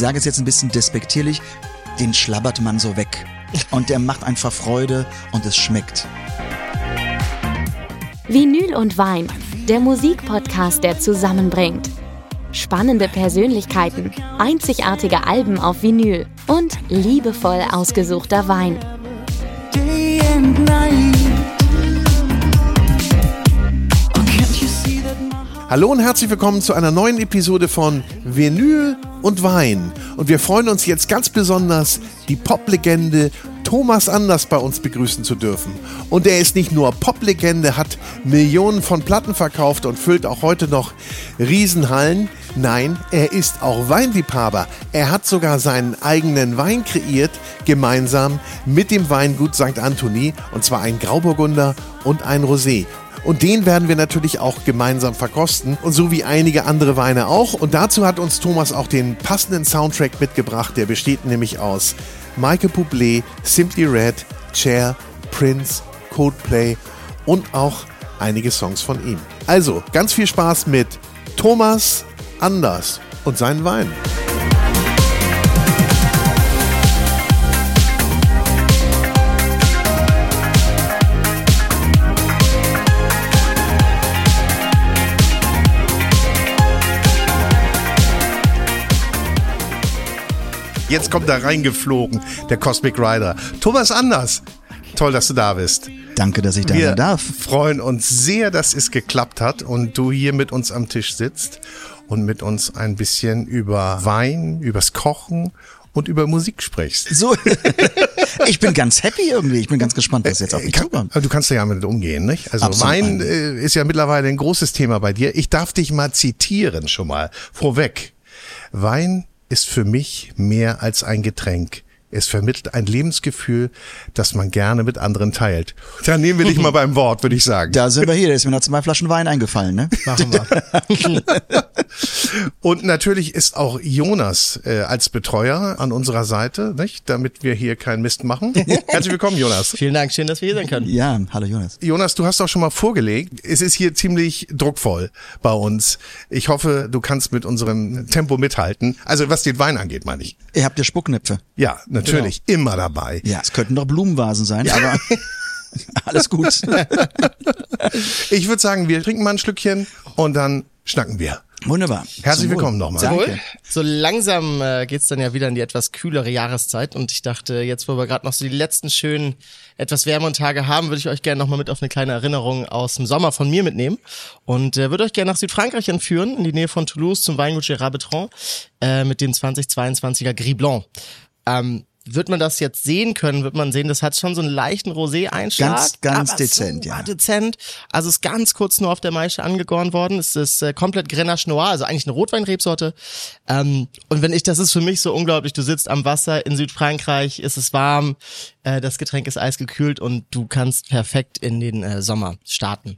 sage es jetzt ein bisschen despektierlich, den schlabbert man so weg. Und der macht einfach Freude und es schmeckt. Vinyl und Wein, der Musikpodcast, der zusammenbringt. Spannende Persönlichkeiten, einzigartige Alben auf Vinyl und liebevoll ausgesuchter Wein. Hallo und herzlich willkommen zu einer neuen Episode von Vinyl und Wein. Und wir freuen uns jetzt ganz besonders, die Poplegende Thomas Anders bei uns begrüßen zu dürfen. Und er ist nicht nur Poplegende, hat Millionen von Platten verkauft und füllt auch heute noch Riesenhallen. Nein, er ist auch Weinliebhaber. Er hat sogar seinen eigenen Wein kreiert, gemeinsam mit dem Weingut St. Anthony. Und zwar ein Grauburgunder und ein Rosé. Und den werden wir natürlich auch gemeinsam verkosten. Und so wie einige andere Weine auch. Und dazu hat uns Thomas auch den passenden Soundtrack mitgebracht. Der besteht nämlich aus Michael Bublé, Simply Red, Cher, Prince, Coldplay und auch einige Songs von ihm. Also ganz viel Spaß mit Thomas Anders und seinen Weinen. Jetzt kommt da reingeflogen, der Cosmic Rider. Thomas Anders. Toll, dass du da bist. Danke, dass ich da Wir sein darf. freuen uns sehr, dass es geklappt hat und du hier mit uns am Tisch sitzt und mit uns ein bisschen über Wein, übers Kochen und über Musik sprichst. So, ich bin ganz happy irgendwie. Ich bin ganz gespannt, was jetzt auf mich Kann, zukommt. aber du kannst ja damit umgehen, nicht? Also Absolut. Wein äh, ist ja mittlerweile ein großes Thema bei dir. Ich darf dich mal zitieren schon mal vorweg. Wein ist für mich mehr als ein Getränk. Es vermittelt ein Lebensgefühl, das man gerne mit anderen teilt. Da nehmen wir dich mal beim Wort, würde ich sagen. Da sind wir hier. Da ist mir noch zwei Flaschen Wein eingefallen, ne? Machen wir. Und natürlich ist auch Jonas äh, als Betreuer an unserer Seite, nicht? damit wir hier keinen Mist machen. Herzlich willkommen, Jonas. Vielen Dank, schön, dass wir hier sein können. Ja, hallo Jonas. Jonas, du hast auch schon mal vorgelegt. Es ist hier ziemlich druckvoll bei uns. Ich hoffe, du kannst mit unserem Tempo mithalten. Also was den Wein angeht, meine ich. Ihr habt ja Spucknäpfe. Ja, natürlich, immer dabei. Ja, es könnten doch Blumenvasen sein, aber alles gut. Ich würde sagen, wir trinken mal ein Schlückchen und dann schnacken wir. Wunderbar. Herzlich Zum willkommen nochmal. Danke. So langsam äh, geht's dann ja wieder in die etwas kühlere Jahreszeit und ich dachte, jetzt wo wir gerade noch so die letzten schönen, etwas wärmeren Tage haben, würde ich euch gerne nochmal mit auf eine kleine Erinnerung aus dem Sommer von mir mitnehmen und äh, würde euch gerne nach Südfrankreich entführen, in die Nähe von Toulouse zum Weingut Gérard Bertrand äh, mit dem 2022er Gris Blanc. Ähm, wird man das jetzt sehen können, wird man sehen, das hat schon so einen leichten Rosé-Einschlag. Ganz, ganz dezent, ja. Dezent. Also ist ganz kurz nur auf der Maische angegoren worden. Es ist äh, komplett Grenache Noir, also eigentlich eine Rotweinrebsorte. Ähm, und wenn ich, das ist für mich so unglaublich. Du sitzt am Wasser in Südfrankreich, ist es warm, äh, das Getränk ist eisgekühlt und du kannst perfekt in den äh, Sommer starten.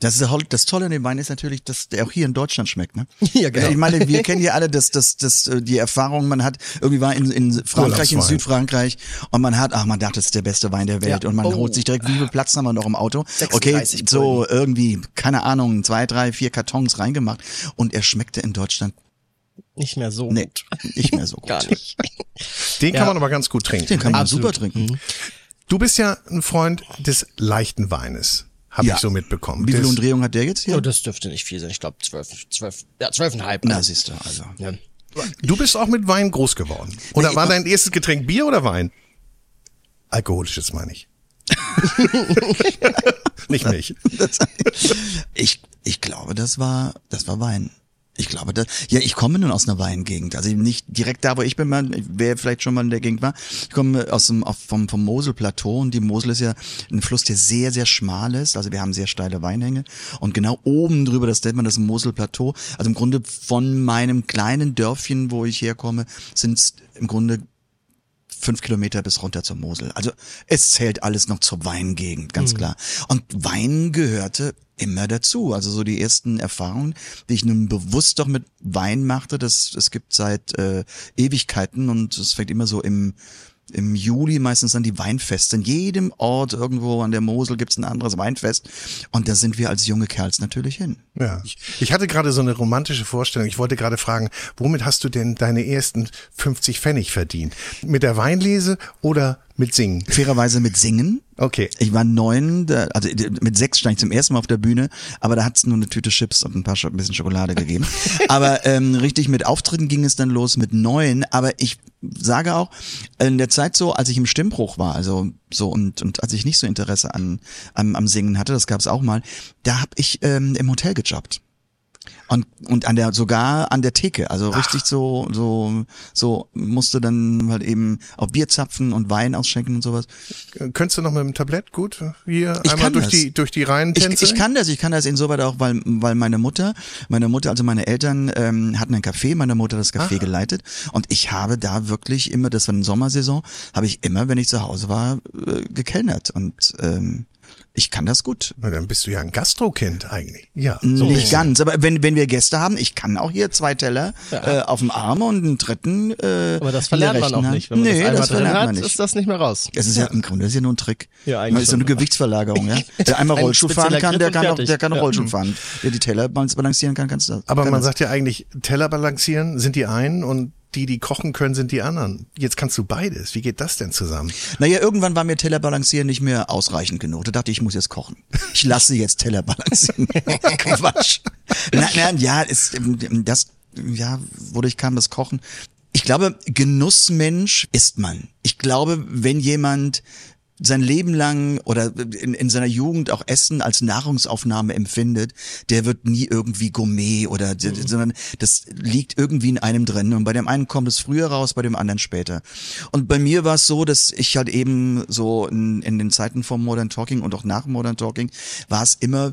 Das, ist ja, das Tolle an dem Wein ist natürlich, dass der auch hier in Deutschland schmeckt, ne? Ja, genau. Ich meine, wir kennen ja alle das, das, das, äh, die Erfahrung, man hat, irgendwie war in, in Frankreich, in. Südfrankreich und man hat, ach, man dachte, das ist der beste Wein der Welt Ja. und man Oh. holt sich direkt, wie viel Platz haben wir noch im Auto? 36 Okay, so irgendwie, keine Ahnung, zwei, drei, vier Kartons reingemacht und er schmeckte in Deutschland Nicht mehr so nee, gut. nicht mehr so gut. Gar nicht. Den kann Ja. man aber ganz gut trinken. Den kann man Absolut. super trinken. Du bist ja ein Freund des leichten Weines, habe Ja. ich so mitbekommen. Wie viel Des- Umdrehung hat der jetzt hier? Oh, das dürfte nicht viel sein. Ich glaube zwölf, zwölf, ja, zwölfeinhalb. Na, siehst du, also. Ja. Du bist auch mit Wein groß geworden. Oder war dein erstes Getränk Bier oder Wein? Alkoholisches meine ich. Nicht mich. Das, ich, ich glaube, das war, das war Wein. Ich glaube, das, ja, ich komme nun aus einer Weingegend. Also nicht direkt da, wo ich bin, wer vielleicht schon mal in der Gegend war. Ich komme aus dem, vom, vom Moselplateau und die Mosel ist ja ein Fluss, der sehr, sehr schmal ist. Also wir haben sehr steile Weinhänge und genau oben drüber, das nennt man das Moselplateau. Also im Grunde von meinem kleinen Dörfchen, wo ich herkomme, sind im Grunde fünf Kilometer bis runter zur Mosel. Also es zählt alles noch zur Weingegend, ganz klar. Und Wein gehörte immer dazu. Also so die ersten Erfahrungen, die ich nun bewusst doch mit Wein machte, das es gibt seit äh, Ewigkeiten und es fängt immer so im im Juli meistens dann die Weinfeste. In jedem Ort irgendwo an der Mosel gibt's ein anderes Weinfest. Und da sind wir als junge Kerls natürlich hin. Ja. Ich hatte gerade so eine romantische Vorstellung. Ich wollte gerade fragen, womit hast du denn deine ersten 50 Pfennig verdient? Mit der Weinlese oder mit Singen? Fairerweise mit Singen. Okay. Ich war neun, also mit sechs stand ich zum ersten Mal auf der Bühne, aber da hat's nur eine Tüte Chips und ein paar ein bisschen Schokolade gegeben. aber ähm, richtig mit Auftritten ging es dann los mit neun. Aber ich sage auch, in der Zeit so, als ich im Stimmbruch war, also so und, und als ich nicht so Interesse an am, am Singen hatte, das gab's auch mal, da habe ich ähm, im Hotel gejobbt. Und, und an der, sogar an der Theke, also richtig so, so, so musste dann halt eben auch Bier zapfen und Wein ausschenken und sowas. Könntest du noch mit dem Tablett gut hier Ich einmal durch das. die durch die Reihen Ich, tänzeln? ich kann das, ich kann das insoweit auch, weil, weil meine Mutter, meine Mutter, also meine Eltern ähm, hatten ein Café, meine Mutter hat das Café geleitet und ich habe da wirklich immer, das war eine Sommersaison, habe ich immer, wenn ich zu Hause war, äh, gekellnert und ähm, ich kann das gut. Na, dann bist du ja ein Gastrokind eigentlich. Ja. Nicht bisschen. ganz, aber wenn, wenn wir Gäste haben, ich kann auch hier zwei Teller äh, auf dem Arm und einen dritten äh, Aber das verlernt man auch Hand. nicht. Wenn man nee, das das verlernt hat, man nicht. ist das nicht mehr raus. Es ist ja im Grunde das ist ja nur ein Trick. Ja, eigentlich Man ist so eine. Gewichtsverlagerung, ja. Der einmal Ein Rollschuh fahren kann, der kann auch, der kann auch Ja. Rollschuh fahren. Der die Teller balancieren kann, kannst du. Aber kann man das. sagt ja eigentlich, Teller balancieren sind die einen und die, die kochen können, sind die anderen. Jetzt kannst du beides. Wie geht das denn zusammen? Naja, irgendwann war mir Teller balancieren nicht mehr ausreichend genug. Da dachte ich, ich muss jetzt kochen. Ich lasse jetzt Teller balancieren. Quatsch. Nein, nein, ja, ist, das, ja, wodurch kam das Kochen? Ich glaube, Genussmensch ist man. Ich glaube, wenn jemand sein Leben lang oder in, in seiner Jugend auch Essen als Nahrungsaufnahme empfindet, der wird nie irgendwie Gourmet oder, sondern das liegt irgendwie in einem drin. Und bei dem einen kommt es früher raus, bei dem anderen später. Und bei mir war es so, dass ich halt eben so in, in den Zeiten vom Modern Talking und auch nach Modern Talking war es immer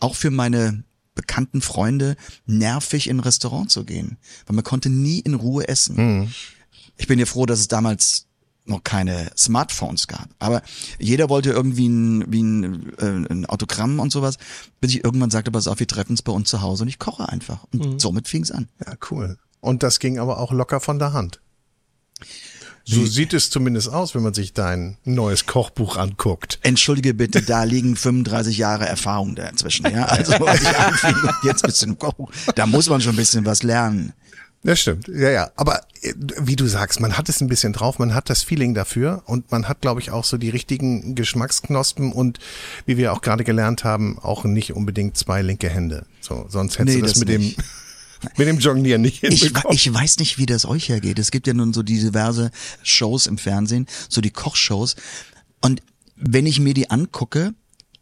auch für meine bekannten Freunde nervig in ein Restaurant zu gehen, weil man konnte nie in Ruhe essen. Ich bin ja froh, dass es damals noch keine Smartphones gab. Aber jeder wollte irgendwie ein, wie ein, äh, ein Autogramm und sowas, bis ich irgendwann sagte, pass auf, wir treffen uns bei uns zu Hause und ich koche einfach. Und somit fing es an. Ja, cool. Und das ging aber auch locker von der Hand. So sieht es zumindest aus, wenn man sich dein neues Kochbuch anguckt. Entschuldige bitte, da liegen 35 Jahre Erfahrung dazwischen. Ja? Also als ich anfing, jetzt bist du im Kochbuch. Da muss man schon ein bisschen was lernen. Das stimmt, ja, ja. Aber äh, wie du sagst, man hat es ein bisschen drauf, man hat das Feeling dafür und man hat, glaube ich, auch so die richtigen Geschmacksknospen und wie wir auch gerade gelernt haben, auch nicht unbedingt zwei linke Hände. So, sonst hättest Nee, du das, das mit dem nicht. mit dem Jonglieren nicht Ich, hinbekommen. ich weiß nicht, wie das euch hergeht. Es gibt ja nun so die diverse Shows im Fernsehen, so die Kochshows. Und wenn ich mir die angucke,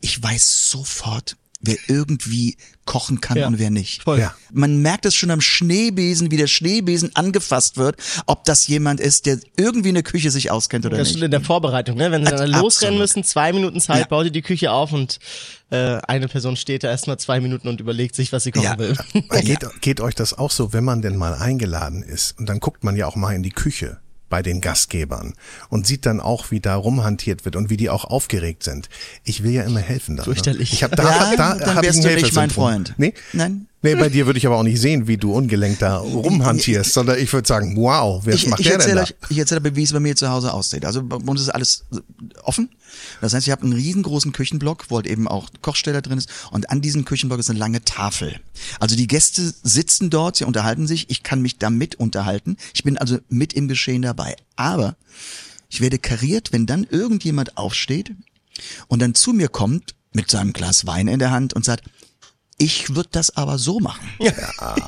ich weiß sofort, wer irgendwie kochen kann Ja, und wer nicht. voll. Ja. Man merkt es schon am Schneebesen, wie der Schneebesen angefasst wird, ob das jemand ist, der irgendwie in der Küche sich auskennt oder Das nicht. steht in der Vorbereitung, ne? Wenn sie dann Absolut. losrennen müssen, zwei Minuten Zeit, Ja. baut ihr die Küche auf und äh, eine Person steht da erstmal zwei Minuten und überlegt sich, was sie kochen Ja. will. Geht, geht euch das auch so, wenn man denn mal eingeladen ist und dann guckt man ja auch mal in die Küche bei den Gastgebern und sieht dann auch, wie da rumhantiert wird und wie die auch aufgeregt sind. Ich will ja immer helfen da. Fürchterlich. Ne? Ich hab da, Ja, da dann hab ich wärst ein du nicht mein. Freund. Nee? Nein. Nee, bei dir würde ich aber auch nicht sehen, wie du ungelenkt da rumhantierst, sondern ich würde sagen, wow, wer ich, macht ich der denn erzähle da? euch, ich erzähle euch, wie es bei mir zu Hause aussieht. Also bei uns ist alles offen. Das heißt, ihr habt einen riesengroßen Küchenblock, wo halt eben auch Kochsteller drin ist. Und an diesem Küchenblock ist eine lange Tafel. Also die Gäste sitzen dort, sie unterhalten sich. Ich kann mich da mit unterhalten. Ich bin also mit im Geschehen dabei. Aber ich werde kariert, wenn dann irgendjemand aufsteht und dann zu mir kommt mit seinem Glas Wein in der Hand und sagt, ich würde das aber so machen. Ja.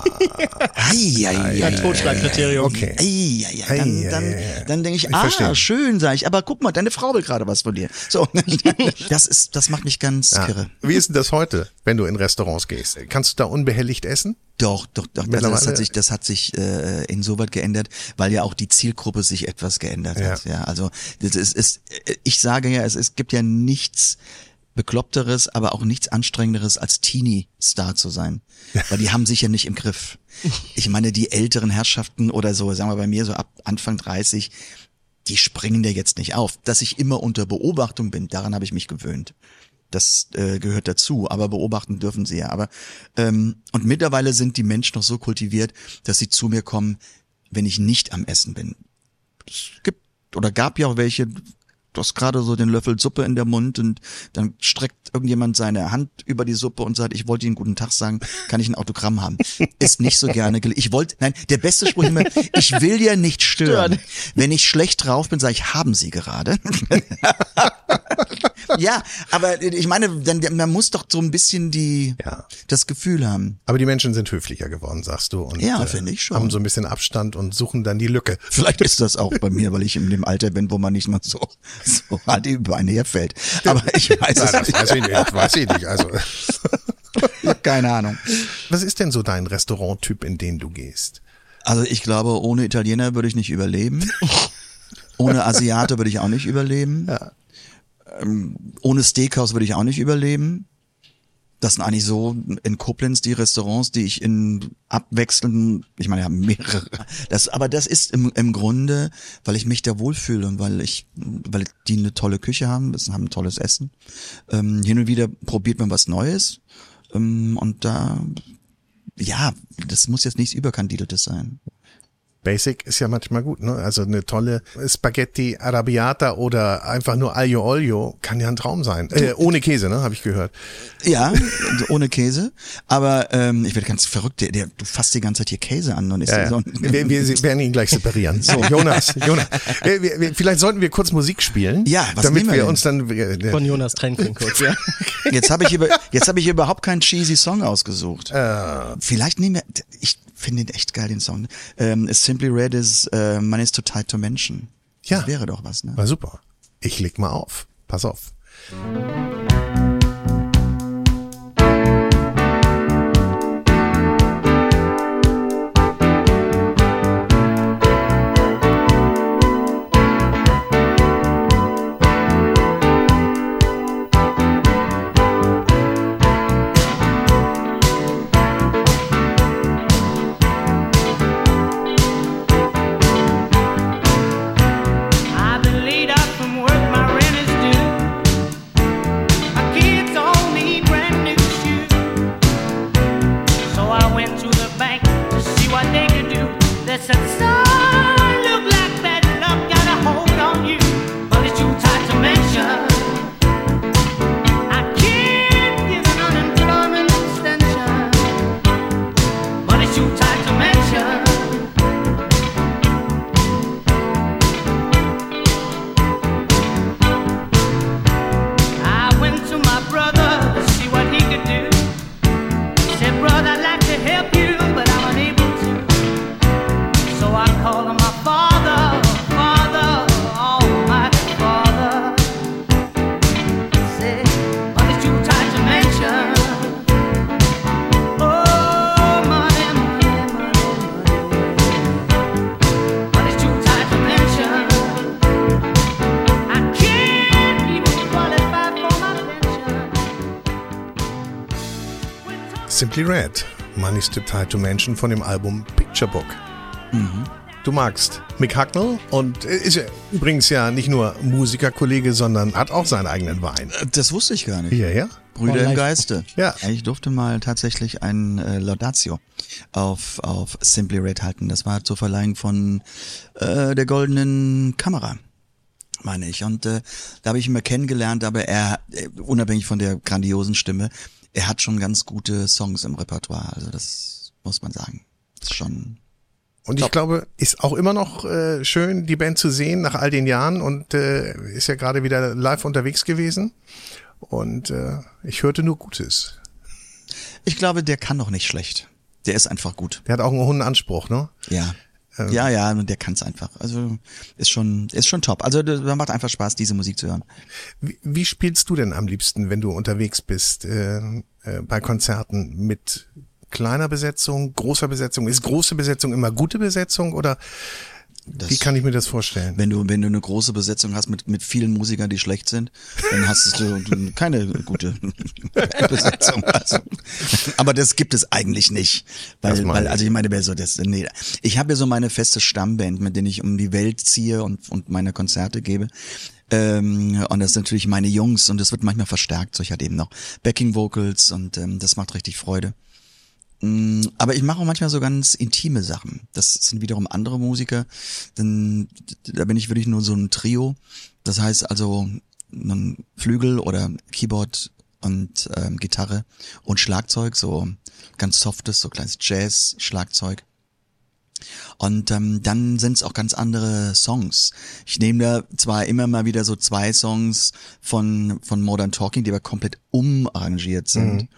Ja, Totschlagkriterium. Okay. Ei, ei, ei, dann, dann, dann denke ich, Ich ah, verstehe. schön, sag ich, aber guck mal, deine Frau will gerade was von dir. So, das ist, das macht mich ganz Ja. kirre. Wie ist denn das heute, wenn du in Restaurants gehst? Kannst du da unbehelligt essen? Doch, doch, doch. Also das hat sich, das hat sich äh, insoweit geändert, weil ja auch die Zielgruppe sich etwas geändert hat. Ja, also das ist, ist, ich sage ja, es, es gibt ja nichts bekloppteres, aber auch nichts anstrengenderes als Teenie-Star zu sein, weil die haben sich ja nicht im Griff. Ich meine, die älteren Herrschaften oder so, sagen wir bei mir so ab Anfang 30, die springen ja jetzt nicht auf. Dass ich immer unter Beobachtung bin, daran habe ich mich gewöhnt. Das äh, gehört dazu, aber beobachten dürfen sie ja. Aber ähm, und mittlerweile sind die Menschen noch so kultiviert, dass sie zu mir kommen, wenn ich nicht am Essen bin. Es gibt oder gab ja auch welche, du hast gerade so den Löffel Suppe in der Mund und dann streckt irgendjemand seine Hand über die Suppe und sagt, ich wollte Ihnen guten Tag sagen, kann ich ein Autogramm haben? Ist nicht so gerne Ich wollte, nein, der beste Spruch immer, ich will ja nicht stören. Wenn ich schlecht drauf bin, sage ich, haben Sie gerade? ja, aber ich meine, dann, man muss doch so ein bisschen die, Ja. das Gefühl haben. Aber die Menschen sind höflicher geworden, sagst du. Und, äh, Ja, finde ich schon. Haben so ein bisschen Abstand und suchen dann die Lücke. Vielleicht ist das auch bei mir, weil ich in dem Alter bin, wo man nicht mal so, so hart über einen herfällt. Aber ich weiß Ja, es nicht. weiß ich nicht. Weiß ich nicht. Also, keine Ahnung. was ist denn so dein Restauranttyp, in den du gehst? Also ich glaube, ohne Italiener würde ich nicht überleben. Ohne Asiate würde ich auch nicht überleben. Ähm, ohne Steakhouse würde ich auch nicht überleben. Das sind eigentlich so in Koblenz die Restaurants, die ich in abwechselnden, ich meine, ja mehrere. Das, aber das ist im, im Grunde, weil ich mich da wohlfühle und weil ich, weil die eine tolle Küche haben, haben tolles Essen. Ähm, hin und wieder probiert man was Neues. Ähm, und da, ja, das muss jetzt nichts Überkandideltes sein. Basic ist ja manchmal gut, ne? Also eine tolle Spaghetti Arabiata oder einfach nur Aglio Olio kann ja ein Traum sein. Äh, ohne Käse, ne? Habe ich gehört. Ja, ohne Käse. Aber ähm, ich werde ganz verrückt. Der, der, du fasst die ganze Zeit hier Käse an und ist Ja, so ein, Wir, wir werden ihn gleich separieren. So, Jonas, Jonas. Wir, wir, wir, vielleicht sollten wir kurz Musik spielen. Ja, was damit wir wir uns dann. äh, Von Jonas trennen können kurz, ja. Jetzt habe ich über, jetzt habe ich überhaupt keinen cheesy Song ausgesucht. Äh. Vielleicht nehmen wir. Ich finde den echt geil den Song. Ähm, Simply Red is äh, Money is too tight to mention. Ja. Das wäre doch was, ne? War super. Ich leg mal auf. Pass auf. Simply Red. Money's Too Tight to Mention von dem Album Picture Book. Du magst Mick Hucknall und ist ja übrigens ja nicht nur Musikerkollege, sondern hat auch seinen eigenen Wein. Das wusste ich gar nicht. Ja, ja. Brüder im. Geiste. Ja. Ich durfte mal tatsächlich ein äh, Laudatio auf, auf Simply Red halten. Das war zur Verleihung von äh, der goldenen Kamera, meine ich. Und äh, da habe ich ihn mal kennengelernt, aber er, äh, unabhängig von der grandiosen Stimme, er hat schon ganz gute Songs im Repertoire. Also das muss man sagen. Das ist schon. Und ich glaube, ist auch immer noch äh, schön, die Band zu sehen nach all den Jahren und äh, ist ja gerade wieder live unterwegs gewesen. Und äh, ich hörte nur Gutes. Ich glaube, der kann doch nicht schlecht. Der ist einfach gut. Der hat auch einen hohen Anspruch, ne? Ja. Ähm. Ja, ja, und der kann's einfach. Also ist schon, ist schon top. Also da macht einfach Spaß, diese Musik zu hören. Wie, wie spielst du denn am liebsten, wenn du unterwegs bist äh, äh, bei Konzerten mit kleiner Besetzung, großer Besetzung? Ist große Besetzung immer gute Besetzung oder Das, wie kann ich mir das vorstellen? wenn du, wenn du eine große Besetzung hast mit, mit vielen Musikern, die schlecht sind, dann hast du, du keine gute Besetzung. Also, aber das gibt es eigentlich nicht. Weil, weil ich. also ich meine, wer so das, nee. Ich habe ja so meine feste Stammband, mit denen ich um die Welt ziehe und, und meine Konzerte gebe. Ähm, und das sind natürlich meine Jungs und das wird manchmal verstärkt. So ich hatte eben noch Backing Vocals und ähm, das macht richtig Freude. Mm, Aber ich mache auch manchmal so ganz intime Sachen. Das sind wiederum andere Musiker. Denn da bin ich wirklich nur so ein Trio. Das heißt also ein Flügel oder Keyboard und ähm, Gitarre und Schlagzeug, so ganz softes, so kleines Jazz-Schlagzeug. Und ähm, dann sind es auch ganz andere Songs. Ich nehme da zwar immer mal wieder so zwei Songs von, von Modern Talking, die aber komplett umarrangiert sind.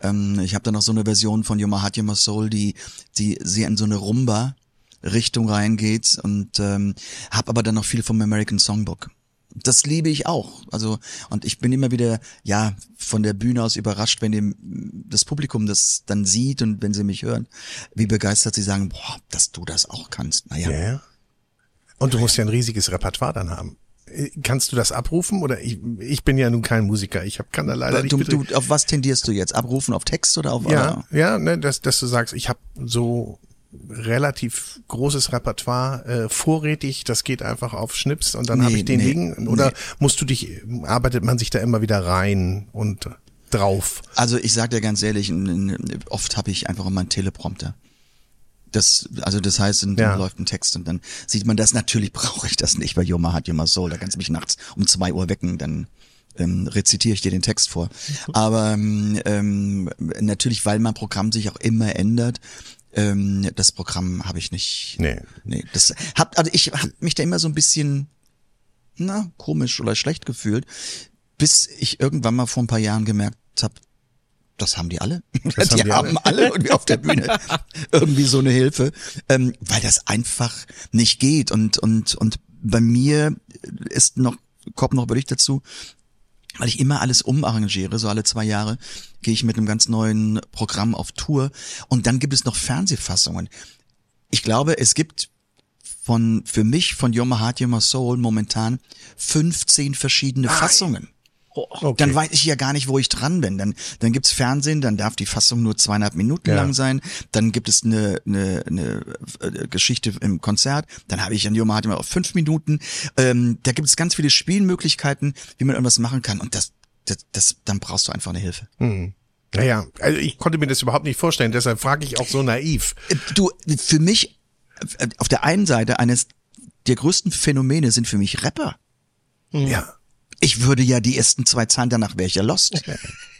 Ähm, ich habe da noch so eine Version von Heart, Your My Soul, die, die sehr in so eine Rumba-Richtung reingeht und ähm, habe aber dann noch viel vom American Songbook. Das liebe ich auch. Also und ich bin immer wieder ja von der Bühne aus überrascht, wenn dem, das Publikum das dann sieht und wenn sie mich hören, wie begeistert sie sagen, boah, dass du das auch kannst. Naja, Ja, ja. Und du musst ja ein riesiges Repertoire dann haben. Äh, Kannst du das abrufen? Oder ich, ich bin ja nun kein Musiker. Ich hab, kann da leider nicht du, mit- du, auf was tendierst du jetzt? Abrufen auf Text oder auf Ja, ja, ne, dass, dass du sagst, ich habe so relativ großes Repertoire äh, vorrätig, das geht einfach auf Schnips und dann Nee, habe ich den nee, liegen. Oder nee. musst du dich, arbeitet man sich da immer wieder rein und drauf? Also ich sag dir ganz ehrlich, oft habe ich einfach immer einen Teleprompter. Das, also das heißt, dann Ja. läuft ein Text und dann sieht man das. Natürlich brauche ich das nicht bei Yoma hat Yoma Soul. Da kannst du mich nachts um zwei Uhr wecken, dann ähm, rezitiere ich dir den Text vor. Aber ähm, ähm, natürlich, weil mein Programm sich auch immer ändert, ähm, das Programm habe ich nicht. Nee. Nee, das hab, also ich habe mich da immer so ein bisschen, na, komisch oder schlecht gefühlt, bis ich irgendwann mal vor ein paar Jahren gemerkt habe, das haben die alle. Das die, haben alle und wir auf der Bühne irgendwie so eine Hilfe, ähm, weil das einfach nicht geht und und und bei mir ist noch kommt noch Bericht dazu, weil ich immer alles umarrangiere, so alle zwei Jahre gehe ich mit einem ganz neuen Programm auf Tour und dann gibt es noch Fernsehfassungen. Ich glaube, es gibt von für mich von Your My Heart, Your My Soul momentan 15 verschiedene Fassungen. Okay. Dann weiß ich ja gar nicht, wo ich dran bin. Dann, dann gibt's Fernsehen, dann darf die Fassung nur zweieinhalb Minuten Ja. lang sein. Dann gibt es eine, eine, eine äh, Geschichte im Konzert. Dann habe ich an Joma immer auf fünf Minuten. Ähm, da gibt es ganz viele Spielmöglichkeiten, wie man irgendwas machen kann. Und das, das, das dann brauchst du einfach eine Hilfe. Naja, also ich konnte mir das überhaupt nicht vorstellen, deshalb frage ich auch so naiv. Äh, Du, für mich, äh, auf der einen Seite eines der größten Phänomene sind für mich Rapper. Ja. Ich würde ja die ersten zwei Zahlen danach wäre ich ja lost.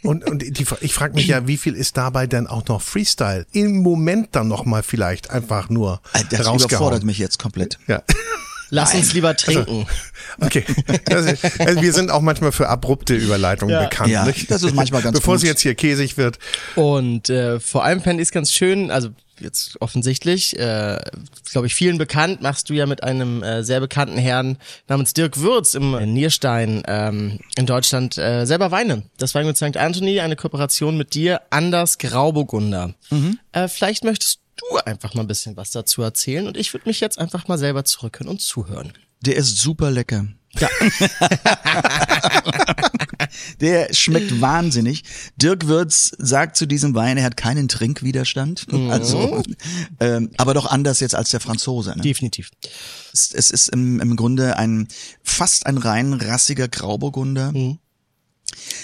Und, und die, ich frage mich ja, wie viel ist dabei denn auch noch Freestyle? Im Moment dann noch mal vielleicht einfach nur Das rausgehauen. überfordert mich jetzt komplett. Ja. Lass uns lieber trinken. Okay. Also, also wir sind auch manchmal für abrupte Überleitungen Ja. bekannt. Ja, nicht? das ist manchmal ganz Bevor gut. sie jetzt hier käsig wird. Und äh, vor allem fände ich es ganz schön, also jetzt offensichtlich, äh, glaube ich, vielen bekannt, machst du ja mit einem äh, sehr bekannten Herrn namens Dirk Würz im äh, Nierstein ähm, in Deutschland äh, selber Weine. Das Wein mit St. Anthony, eine Kooperation mit dir, Anders Grauburgunder. Äh, vielleicht möchtest du einfach mal ein bisschen was dazu erzählen und ich würde mich jetzt einfach mal selber zurückhören und zuhören. Der ist super lecker. Ja. Der schmeckt wahnsinnig. Dirk Würz sagt zu diesem Wein, er hat keinen Trinkwiderstand. Also, ähm, aber doch anders jetzt als der Franzose. Ne? Definitiv. Es, es ist im, im Grunde ein fast ein rein rassiger Grauburgunder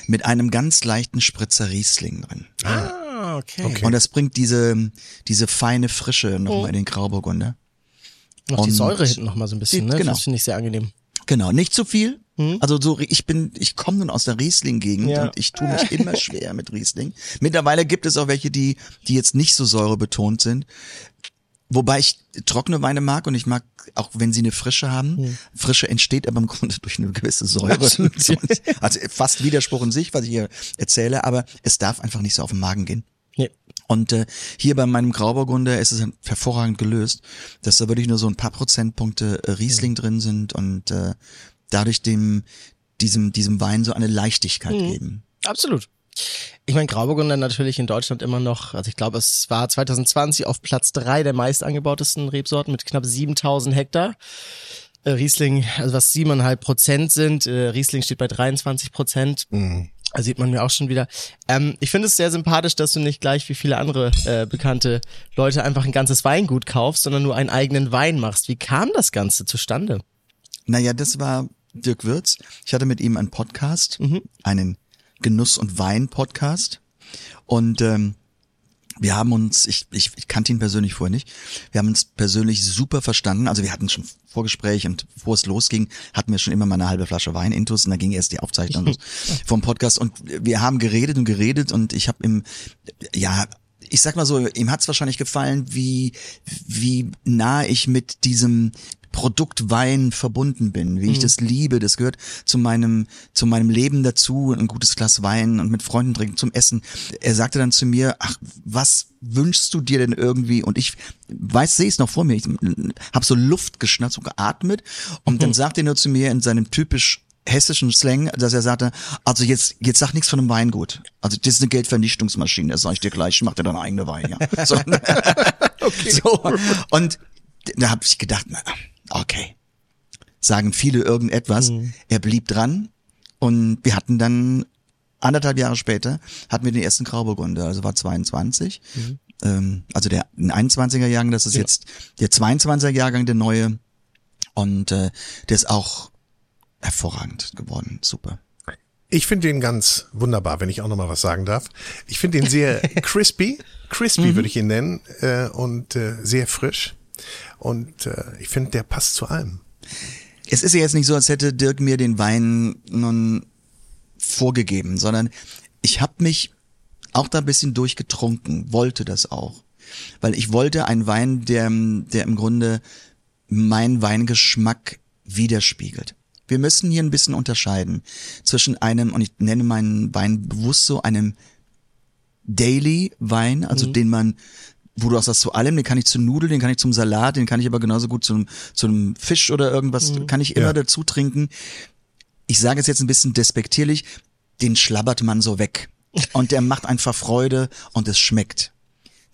mit einem ganz leichten Spritzer Riesling drin. Ah, okay. Und das bringt diese diese feine Frische nochmal in den Grauburgunder. Noch die Und- Säure hinten noch mal so ein bisschen, Die- ne? genau. Das finde ich sehr angenehm. Genau, nicht zu viel. Also so, ich bin, ich komme nun aus der Riesling-Gegend Ja. und ich tue mich immer schwer mit Riesling. Mittlerweile gibt es auch welche, die, die jetzt nicht so säurebetont sind. Wobei ich trockene Weine mag und ich mag auch, wenn sie eine Frische haben. Frische entsteht aber im Grunde durch eine gewisse Säure. also fast Widerspruch in sich, was ich hier erzähle, aber es darf einfach nicht so auf den Magen gehen. Und äh, hier bei meinem Grauburgunder ist es hervorragend gelöst, dass da wirklich nur so ein paar Prozentpunkte äh, Riesling drin sind und äh, dadurch dem diesem diesem Wein so eine Leichtigkeit geben. Absolut. Ich meine, Grauburgunder natürlich in Deutschland immer noch, also ich glaube, es war 2020 auf Platz drei der meist angebautesten Rebsorten mit knapp 7000 Hektar. Äh, Riesling, also was siebeneinhalb Prozent sind, äh, Riesling steht bei 23 Prozent. Da sieht man mir auch schon wieder. Ähm, ich finde es sehr sympathisch, dass du nicht gleich wie viele andere äh, bekannte Leute einfach ein ganzes Weingut kaufst, sondern nur einen eigenen Wein machst. Wie kam das Ganze zustande? Naja, das war Dirk Würz. Ich hatte mit ihm einen Podcast, einen Genuss- und Wein-Podcast. Und ähm, Wir haben uns, ich, ich, ich kannte ihn persönlich vorher nicht, wir haben uns persönlich super verstanden. Also wir hatten schon Vorgespräch und bevor es losging, hatten wir schon immer mal eine halbe Flasche Wein intus und da ging erst die Aufzeichnung los vom Podcast und wir haben geredet und geredet und ich habe ihm, ja, ich sag mal so, ihm hat's wahrscheinlich gefallen, wie, wie nah ich mit diesem Produkt Wein verbunden bin, wie ich das liebe. Das gehört zu meinem, zu meinem Leben dazu, ein gutes Glas Wein und mit Freunden trinken zum Essen. Er sagte dann zu mir, ach, was wünschst du dir denn irgendwie? Und ich weiß, sehe es noch vor mir. Ich habe so Luft geschnappt, so geatmet. Und dann sagte er nur zu mir in seinem typisch hessischen Slang, dass er sagte, also jetzt, jetzt sag nichts von einem Weingut. Also das ist eine Geldvernichtungsmaschine, das sag ich dir gleich, mach dir deine eigene Wein, ja. So, so. Und da habe ich gedacht, na, okay. Sagen viele irgendetwas. Er blieb dran und wir hatten dann anderthalb Jahre später hatten wir den ersten Grauburgunder, also war 22. Ähm, also der ein 21er Jahrgang, das ist jetzt der 22er Jahrgang, der neue. Und äh, der ist auch hervorragend geworden. Super. Ich finde den ganz wunderbar, wenn ich auch noch mal was sagen darf. Ich finde den sehr crispy, crispy würde ich ihn nennen, äh, und äh, sehr frisch. Und äh, ich finde, der passt zu allem. Es ist ja jetzt nicht so, als hätte Dirk mir den Wein nun vorgegeben, sondern ich habe mich auch da ein bisschen durchgetrunken, wollte das auch. Weil ich wollte einen Wein, der, der im Grunde meinen Weingeschmack widerspiegelt. Wir müssen hier ein bisschen unterscheiden zwischen einem, und ich nenne meinen Wein bewusst so, einem Daily Wein, also den man, wo du auch sagst, zu allem, den kann ich zu Nudeln, den kann ich zum Salat, den kann ich aber genauso gut zum, zum Fisch oder irgendwas, kann ich immer Ja. dazu trinken. Ich sage es jetzt ein bisschen despektierlich, den schlabbert man so weg. Und der macht einfach Freude und es schmeckt.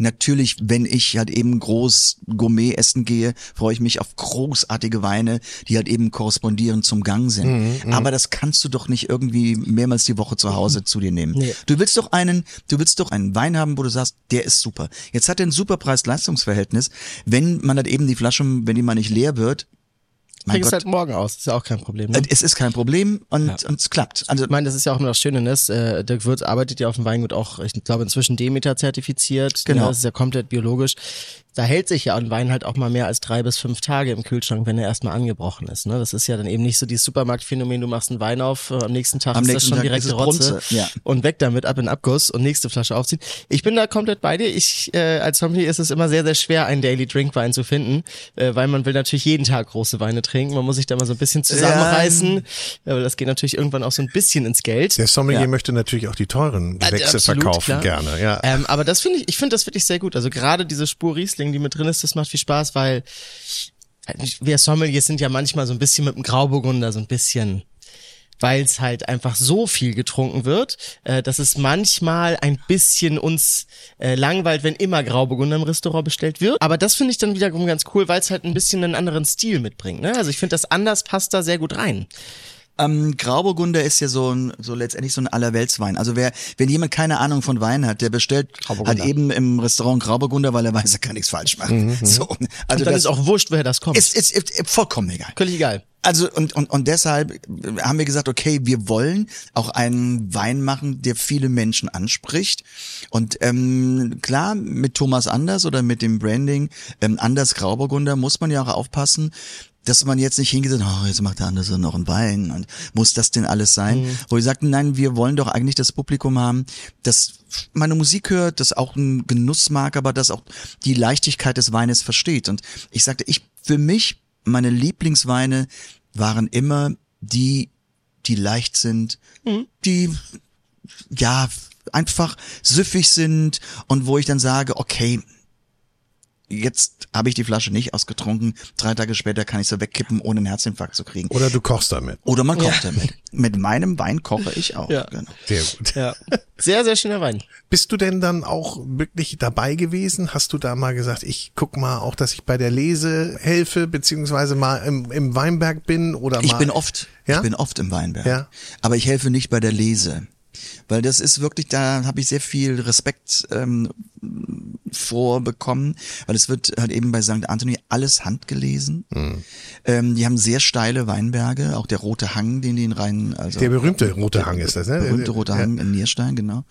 Natürlich, wenn ich halt eben groß Gourmet essen gehe, freue ich mich auf großartige Weine, die halt eben korrespondieren zum Gang sind. Aber das kannst du doch nicht irgendwie mehrmals die Woche zu Hause zu dir nehmen. Nee. Du willst doch einen, du willst doch einen Wein haben, wo du sagst, der ist super. Jetzt hat er ein super Preis-Leistungs-Verhältnis. Wenn man halt eben die Flasche, wenn die mal nicht leer wird, mein Kriegst Gott, halt morgen aus, ist ja auch kein Problem. Ne? es ist kein Problem und, und es klappt. Also Ich meine, das ist ja auch immer das Schöne, ne? Es, Äh, Dirk Würz arbeitet ja auf dem Weingut auch, ich glaube, inzwischen Demeter zertifiziert. Genau. Ne? Das ist ja komplett biologisch. Da hält sich ja ein Wein halt auch mal mehr als drei bis fünf Tage im Kühlschrank, wenn er erstmal angebrochen ist. Ne? Das ist ja dann eben nicht so dieses Supermarktphänomen, du machst einen Wein auf, äh, am nächsten Tag Am ist das nächsten schon Tag direkt Rotze ja. und weg damit, ab in Abguss und nächste Flasche aufziehen. Ich bin da komplett bei dir. Ich, äh, als Sommelier ist es immer sehr, sehr schwer, einen Daily Drink Wein zu finden, äh, weil man will natürlich jeden Tag große Weine trinken. Man muss sich da mal so ein bisschen zusammenreißen, aber das geht natürlich irgendwann auch so ein bisschen ins Geld. Der Sommelier Ja. möchte natürlich auch die teuren Äh, Gewächse absolut, verkaufen klar. gerne. Ja. Ähm, aber das finde ich, ich finde das wirklich sehr gut. Also gerade diese Spur Riesling, die mit drin ist, das macht viel Spaß, weil wir Sommeliers sind ja manchmal so ein bisschen mit dem Grauburgunder so ein bisschen weil es halt einfach so viel getrunken wird, äh, dass es manchmal ein bisschen uns äh, langweilt, wenn immer Grauburgunder im Restaurant bestellt wird. Aber das finde ich dann wiederum ganz cool, weil es halt ein bisschen einen anderen Stil mitbringt. Ne? Also ich finde, das anders passt da sehr gut rein. Ähm, Grauburgunder ist ja so ein, so letztendlich so ein Allerweltswein. Also wer, wenn jemand keine Ahnung von Wein hat, der bestellt halt eben im Restaurant Grauburgunder, weil er weiß, er kann nichts falsch machen. So, also Und dann das ist auch wurscht, woher das kommt. ist, ist, ist vollkommen egal. Völlig egal. Also und, und, und deshalb haben wir gesagt, okay, wir wollen auch einen Wein machen, der viele Menschen anspricht. Und ähm, klar, mit Thomas Anders oder mit dem Branding ähm, Anders Grauburgunder muss man ja auch aufpassen, dass man jetzt nicht hingeht, oh, jetzt macht der Anders noch einen Wein und muss das denn alles sein? Wo wir sagten, nein, wir wollen doch eigentlich das Publikum haben, das meine Musik hört, das auch einen Genuss mag, aber das auch die Leichtigkeit des Weines versteht. Und ich sagte, ich für mich meine Lieblingsweine waren immer die, die leicht sind, die ja einfach süffig sind und wo ich dann sage, okay, jetzt habe ich die Flasche nicht ausgetrunken, drei Tage später kann ich sie wegkippen, ohne einen Herzinfarkt zu kriegen. Oder du kochst damit. Oder man kocht damit. Mit meinem Wein koche ich auch. Ja. Genau. Sehr gut. Ja. Sehr, sehr schöner Wein. Bist du denn dann auch wirklich dabei gewesen? Hast du da mal gesagt, ich guck mal auch, dass ich bei der Lese helfe, beziehungsweise mal im, im Weinberg bin oder Ich mal. bin oft, Ja? ich bin oft im Weinberg. Ja. Aber ich helfe nicht bei der Lese. Weil das ist wirklich, da habe ich sehr viel Respekt ähm, vorbekommen, weil es wird halt eben bei St. Anthony alles handgelesen. Ähm, die haben sehr steile Weinberge, auch der rote Hang, den die in Rhein, also Der berühmte rote Hang ist das, ne? berühmte rote Ja. Hang in Nierstein, genau.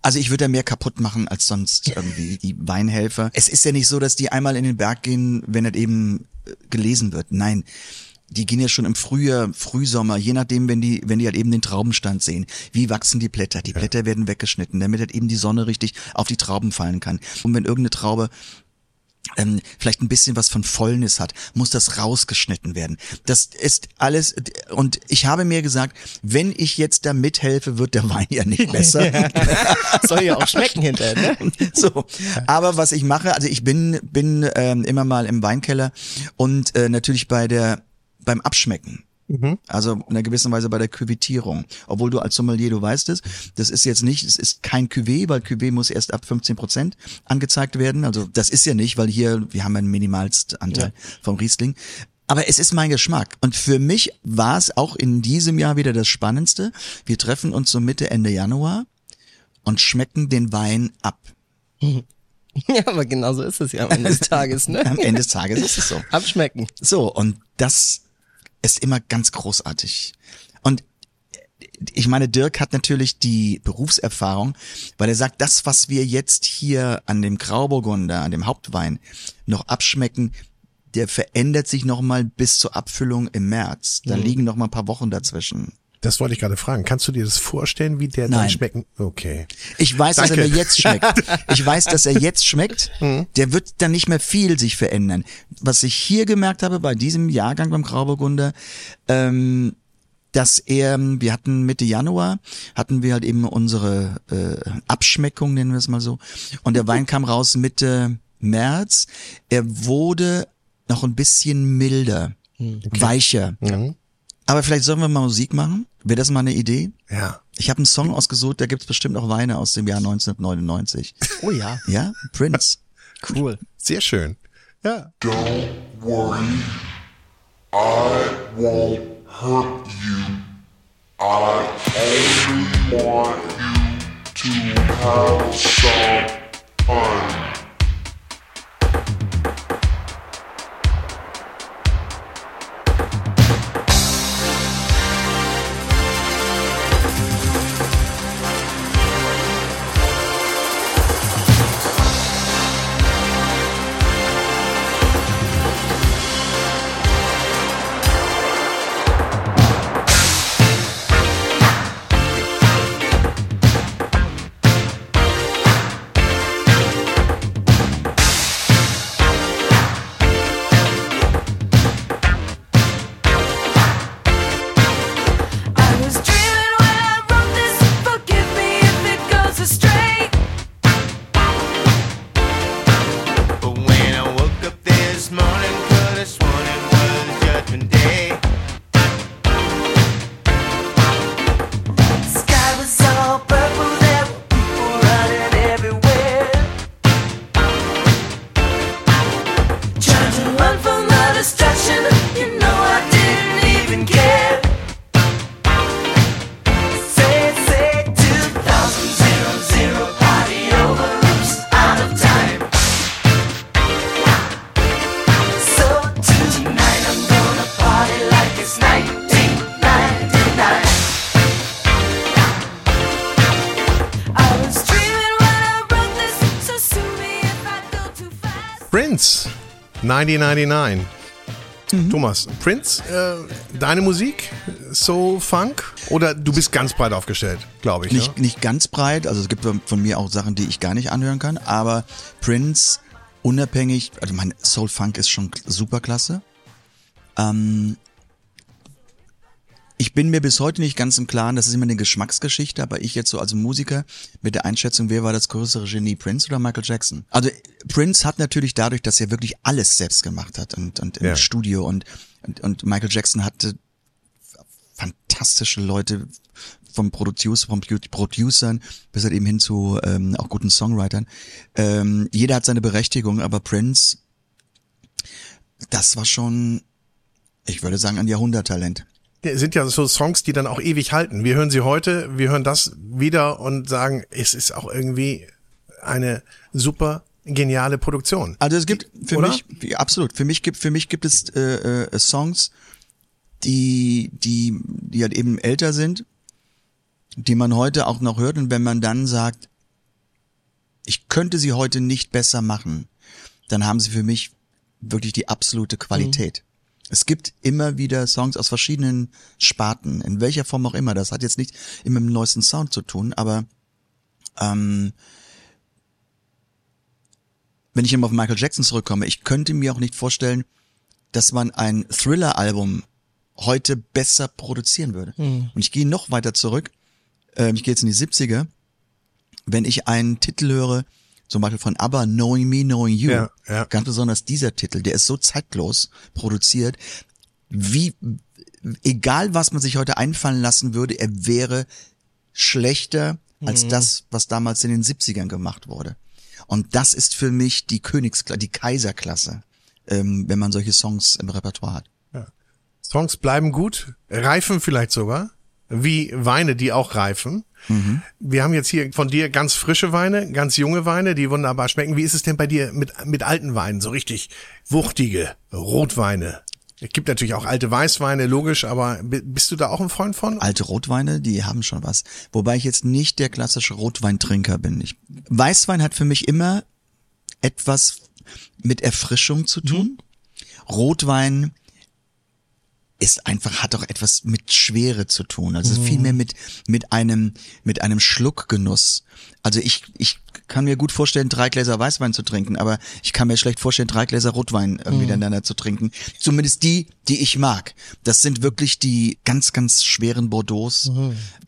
Also ich würde da mehr kaputt machen als sonst irgendwie die Weinhelfer. Es ist ja nicht so, dass die einmal in den Berg gehen, wenn das eben äh, gelesen wird. Nein. Die gehen ja schon im Frühjahr, Frühsommer, je nachdem, wenn die, wenn die halt eben den Traubenstand sehen. Wie wachsen die Blätter? Die Blätter werden weggeschnitten, damit halt eben die Sonne richtig auf die Trauben fallen kann. Und wenn irgendeine Traube ähm, vielleicht ein bisschen was von Fäulnis hat, muss das rausgeschnitten werden. Das ist alles, und ich habe mir gesagt, wenn ich jetzt da mithelfe, wird der Wein ja nicht besser. Soll ja auch schmecken hinterher, ne? so, aber was ich mache, also ich bin bin ähm, immer mal im Weinkeller und äh, natürlich bei der beim Abschmecken. Also in einer gewissen Weise bei der Küvitierung. Obwohl du als Sommelier, du weißt es, das ist jetzt nicht, es ist kein Cuvée, weil Cuvée muss erst ab 15 Prozent angezeigt werden. Also das ist ja nicht, weil hier, wir haben einen Minimalstanteil vom Riesling. Aber es ist mein Geschmack. Und für mich war es auch in diesem Jahr wieder das Spannendste. Wir treffen uns so Mitte, Ende Januar und schmecken den Wein ab. Ja, aber genau so ist es ja am Ende des Tages, ne? Am Ende des Tages ist es so. Abschmecken. So, und das ist immer ganz großartig. Und ich meine, Dirk hat natürlich die Berufserfahrung, weil er sagt, das, was wir jetzt hier an dem Grauburgunder, an dem Hauptwein noch abschmecken, der verändert sich nochmal bis zur Abfüllung im März. Da liegen noch mal ein paar Wochen dazwischen. Das wollte ich gerade fragen. Kannst du dir das vorstellen, wie der dann Nein. schmecken? Okay. Ich weiß, dass er Danke. mir jetzt schmeckt. Ich weiß, dass er jetzt schmeckt. Der wird dann nicht mehr viel sich verändern. Was ich hier gemerkt habe bei diesem Jahrgang beim Grauburgunder, ähm, dass er, wir hatten Mitte Januar, hatten wir halt eben unsere äh, Abschmeckung, nennen wir es mal so. Und der Wein kam raus Mitte März. Er wurde noch ein bisschen milder, weicher. Aber vielleicht sollen wir mal Musik machen? Wäre das mal eine Idee? Ja. Ich habe einen Song ausgesucht, da gibt's bestimmt auch Weine aus dem Jahr 1999. Oh ja, Ja, Prince. cool. Sehr schön. Ja. Don't worry, I won't hurt you. I only want you to have some fun. 1999. Thomas, Prince, äh, deine Musik, Soul, Funk? Oder du bist ganz breit aufgestellt, glaube ich. Nicht, ne? nicht ganz breit, also es gibt von mir auch Sachen, die ich gar nicht anhören kann, aber Prince, unabhängig, also mein Soul Funk ist schon super klasse. Ähm, ich bin mir bis heute nicht ganz im Klaren, das ist immer eine Geschmacksgeschichte, aber ich jetzt so als Musiker mit der Einschätzung, wer war das größere Genie, Prince oder Michael Jackson? Also Prince hat natürlich dadurch, dass er wirklich alles selbst gemacht hat und, und im Ja. Studio und, und, und Michael Jackson hatte fantastische Leute vom Producer, vom Producern bis halt eben hin zu ähm, auch guten Songwritern. Ähm, jeder hat seine Berechtigung, aber Prince, das war schon, ich würde sagen, ein Jahrhunderttalent. Sind ja so Songs, die dann auch ewig halten. Wir hören sie heute, wir hören das wieder und sagen, es ist auch irgendwie eine super geniale Produktion. Also es gibt für Oder? mich absolut für mich gibt für mich gibt es äh, äh, Songs, die die die halt eben älter sind, die man heute auch noch hört und wenn man dann sagt, ich könnte sie heute nicht besser machen, dann haben sie für mich wirklich die absolute Qualität. Es gibt immer wieder Songs aus verschiedenen Sparten, in welcher Form auch immer. Das hat jetzt nicht immer mit dem neuesten Sound zu tun, aber ähm, wenn ich immer auf Michael Jackson zurückkomme, ich könnte mir auch nicht vorstellen, dass man ein Thriller-Album heute besser produzieren würde. Und ich gehe noch weiter zurück. Ähm, ich gehe jetzt in die 70er. Wenn ich einen Titel höre, zum Beispiel von ABBA, Knowing Me, Knowing You, Ja, ja. ganz besonders dieser Titel, der ist so zeitlos produziert, wie, egal was man sich heute einfallen lassen würde, er wäre schlechter als das, was damals in den 70ern gemacht wurde. Und das ist für mich die Königsklasse, die Kaiserklasse, ähm, wenn man solche Songs im Repertoire hat. Songs bleiben gut, reifen vielleicht sogar, wie Weine, die auch reifen. Wir haben jetzt hier von dir ganz frische Weine, ganz junge Weine, die wunderbar schmecken. Wie ist es denn bei dir mit, mit alten Weinen, so richtig wuchtige Rotweine? Es gibt natürlich auch alte Weißweine, logisch, aber bi- bist du da auch ein Freund von? Alte Rotweine, die haben schon was. Wobei ich jetzt nicht der klassische Rotweintrinker bin. Ich, Weißwein hat für mich immer etwas mit Erfrischung zu tun. Rotwein ist einfach, hat auch etwas mit Schwere zu tun. Also viel mehr mit, mit einem, mit einem Schluckgenuss. Also ich, ich kann mir gut vorstellen, drei Gläser Weißwein zu trinken, aber ich kann mir schlecht vorstellen, drei Gläser Rotwein irgendwie miteinander zu trinken. Zumindest die, die ich mag. Das sind wirklich die ganz, ganz schweren Bordeaux,